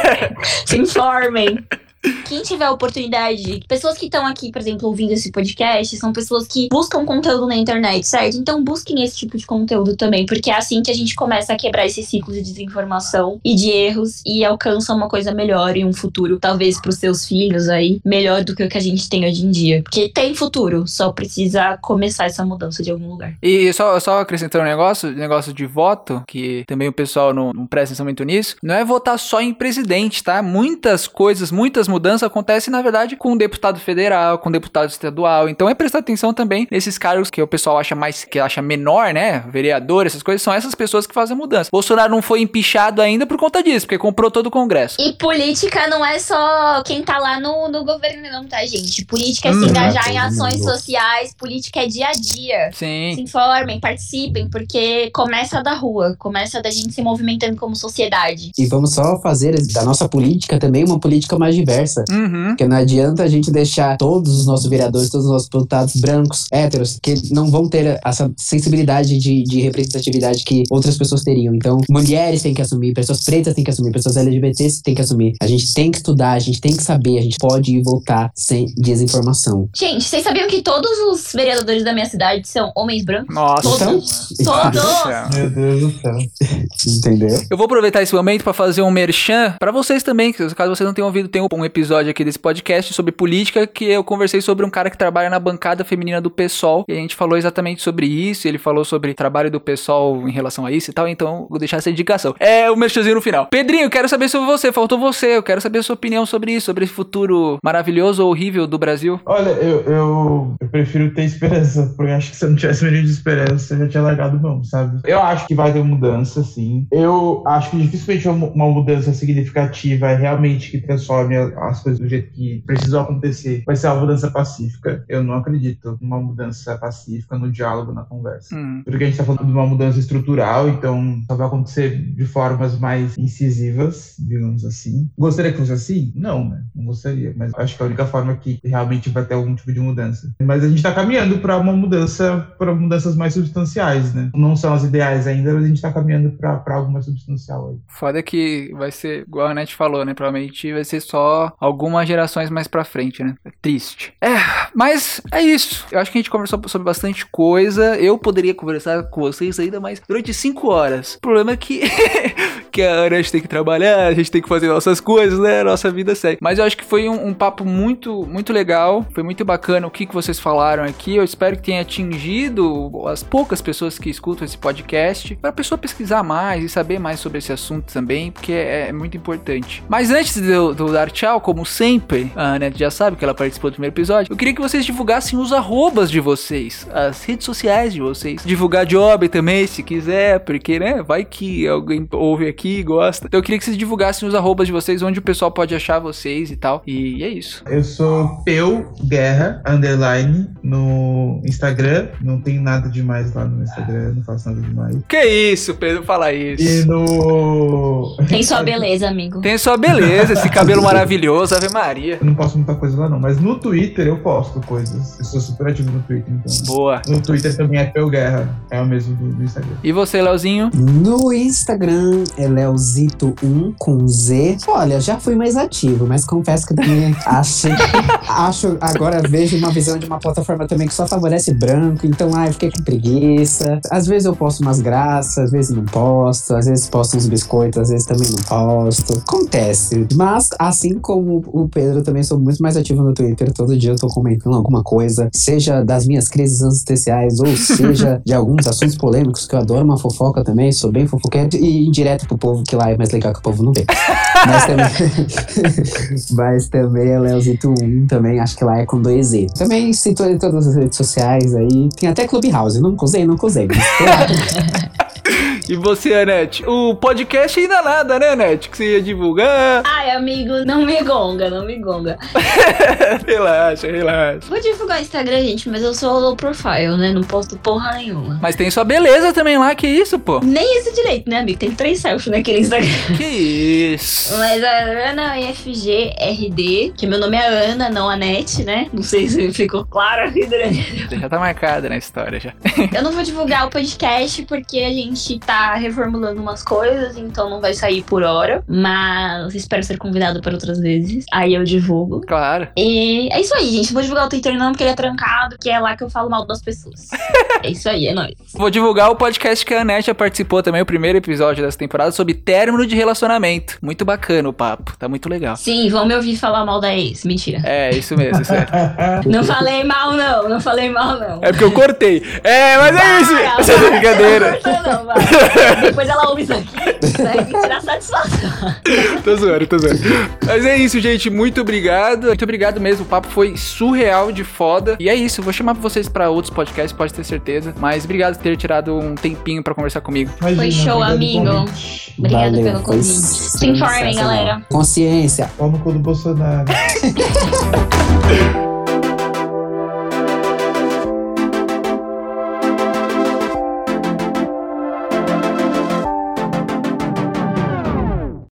Se informem. Quem tiver oportunidade, pessoas que estão aqui, por exemplo, ouvindo esse podcast, são pessoas que buscam conteúdo na internet, certo? Então busquem esse tipo de conteúdo também, porque é assim que a gente começa a quebrar esse ciclo de desinformação e de erros e alcança uma coisa melhor e um futuro, talvez para os seus filhos aí, melhor do que o que a gente tem hoje em dia. Porque tem futuro, só precisa começar essa mudança de algum lugar. E só, só acrescentando um negócio, negócio de voto, que também o pessoal não, não presta atenção muito nisso, não é votar só em presidente, tá? Muitas coisas, muitas mudança acontece, na verdade, com um deputado federal, com um deputado estadual. Então é prestar atenção também nesses cargos que o pessoal acha mais, que acha menor, né? Vereador, essas coisas, são essas pessoas que fazem a mudança. Bolsonaro não foi empichado ainda por conta disso, porque comprou todo o Congresso. E política não é só quem tá lá no, no governo, não, tá, gente? Política é se Hum. engajar em Todo ações mundo. sociais, política é dia a dia. Se Sim. informem, participem, porque começa da rua, começa da gente se movimentando como sociedade. E vamos só fazer da nossa política também uma política mais diversa. Uhum. Porque não adianta a gente deixar todos os nossos vereadores, todos os nossos deputados brancos, héteros, que não vão ter essa sensibilidade de, de representatividade que outras pessoas teriam. Então, mulheres têm que assumir, pessoas pretas têm que assumir, pessoas LGBTs têm que assumir. A gente tem que estudar, a gente tem que saber, a gente pode ir voltar sem desinformação. Gente, vocês sabiam que todos os vereadores da minha cidade são homens brancos? Nossa. Todos. Então, Todos! Meu Deus do céu. entendeu? Eu vou aproveitar esse momento pra fazer um merchan pra vocês também, que caso vocês não tenham ouvido, tem um episódio aqui desse podcast sobre política que eu conversei sobre um cara que trabalha na bancada feminina do PSOL e a gente falou exatamente sobre isso, ele falou sobre trabalho do PSOL em relação a isso e tal, então vou deixar essa indicação. É o merchanzinho no final. Pedrinho, quero saber sobre você, faltou você, eu quero saber a sua opinião sobre isso, sobre esse futuro maravilhoso ou horrível do Brasil. Olha, eu, eu, eu prefiro ter esperança, porque acho que se eu não tivesse mínimo de esperança, eu já tinha largado mão, sabe? Eu acho que vai ter mudança, sim. Eu acho que dificilmente uma mudança significativa é realmente que transforme as coisas do jeito que precisam acontecer. Vai ser uma mudança pacífica. Eu não acredito numa mudança pacífica, no diálogo, na conversa. Hum. Porque a gente está falando de uma mudança estrutural, então só vai acontecer de formas mais incisivas, digamos assim. Gostaria que fosse assim? Não, né? Não gostaria. Mas acho que é a única forma que realmente vai ter algum tipo de mudança. Mas a gente está caminhando para uma mudança, para mudanças mais substanciais, né? Não são as ideais ainda, mas a gente está caminhando para algo mais substancial aí. Foda que vai ser, igual a Net falou, né? Provavelmente vai ser só algumas gerações mais pra frente, né? É triste. É, mas é isso. Eu acho que a gente conversou sobre bastante coisa. Eu poderia conversar com vocês ainda mais durante cinco horas. O problema é que, que a Net tem que trabalhar, a gente tem que fazer nossas coisas, né? Nossa vida segue. Mas eu acho que foi um, um papo muito, muito legal. Foi muito bacana o que, que vocês falaram aqui. Eu espero que tenha atingido as poucas pessoas que escutam esse podcast. Pra pessoa pesquisar mais e saber mais sobre esse assunto também, porque é, é muito importante. Mas antes de eu, de eu dar tchau, como sempre, a Anete já sabe que ela participou do primeiro episódio, eu queria que vocês divulgassem os arrobas de vocês, as redes sociais de vocês. Divulgar job também, se quiser, porque, né, vai que alguém ouve aqui e gosta. Então eu queria que vocês divulgassem os arrobas de vocês, onde o pessoal pode achar vocês e tal. E é isso. Eu sou Peu Guerra, underline, no Instagram. Não tem nada demais lá no Instagram, não faço nada demais. Que isso, Pedro, fala isso. E no. Tem sua beleza, amigo. Tem sua beleza, esse cabelo maravilhoso, Ave Maria. Eu não posto muita coisa lá, não. Mas no Twitter eu posto coisas. Eu sou super ativo no Twitter, então. Boa. No Twitter também é Peu Guerra. É o mesmo do, do Instagram. E você, Leozinho? No Instagram é Leozito1 com Z. Olha, já fui mais ativo, mas confesso que também acho, acho agora vejo uma visão de uma plataforma também que só favorece branco, então ah, eu fiquei com preguiça. Às vezes eu posto umas graças, às vezes não posto, às vezes posto uns biscoitos, às vezes também não posto. Acontece. Mas assim como o Pedro, eu também sou muito mais ativo no Twitter. Todo dia eu tô comentando alguma coisa, seja das minhas crises existenciais ou seja de alguns assuntos polêmicos que eu adoro uma fofoca também, sou bem fofoqueiro e indireto pro povo que lá é mais legal que o povo não vê. Mas também, mas também é Leozito 1 também, acho que lá é com 2Z. Também cito em todas as redes sociais aí. Tem até Clubhouse. Mas tô lá também. E você, Anete? O podcast ainda nada, né, Anete? Que você ia divulgar. Ai, amigo, não me gonga, não me gonga. relaxa, relaxa. Vou divulgar o Instagram, gente, mas eu sou low profile, né? Não posto porra nenhuma. Mas tem sua beleza também lá, que isso, pô? Nem isso direito, né, amigo? Tem três selfies naquele Instagram. Que isso. Mas a Ana IFG RD, que meu nome é Ana, não Anete, né? Não sei se ficou claro aqui durante. Já tá marcada na história já. Eu não vou divulgar o podcast porque a gente tá reformulando umas coisas, então não vai sair por hora. Mas espero ser convidado para outras vezes. Aí eu divulgo. Claro. E é isso aí, gente. Vou divulgar o Twitter não, porque ele é trancado, que é lá que eu falo mal das pessoas. é isso aí, é nóis. Vou divulgar o podcast que a Anete já participou também, o primeiro episódio dessa temporada, sobre término de relacionamento. Muito bacana o papo, tá muito legal. Sim, vão me ouvir falar mal da ex. Mentira. É, isso mesmo, isso é. Não falei mal, não. Não falei mal, não. É porque eu cortei. É, mas é isso. Essa é brincadeira. Não, cortou, não, vai. Depois ela ouve isso aqui, vai tirar satisfação. tô zoando, tô zoando. Mas é isso, gente. Muito obrigado. Muito obrigado mesmo. O papo foi surreal de foda. E é isso. Vou chamar vocês pra outros podcasts, pode ter certeza. Mas obrigado por ter tirado um tempinho pra conversar comigo. Imagina, Foi show, obrigado amigo. Valeu, pelo convite. Se informem, galera. Consciência. Pau no cu do Bolsonaro.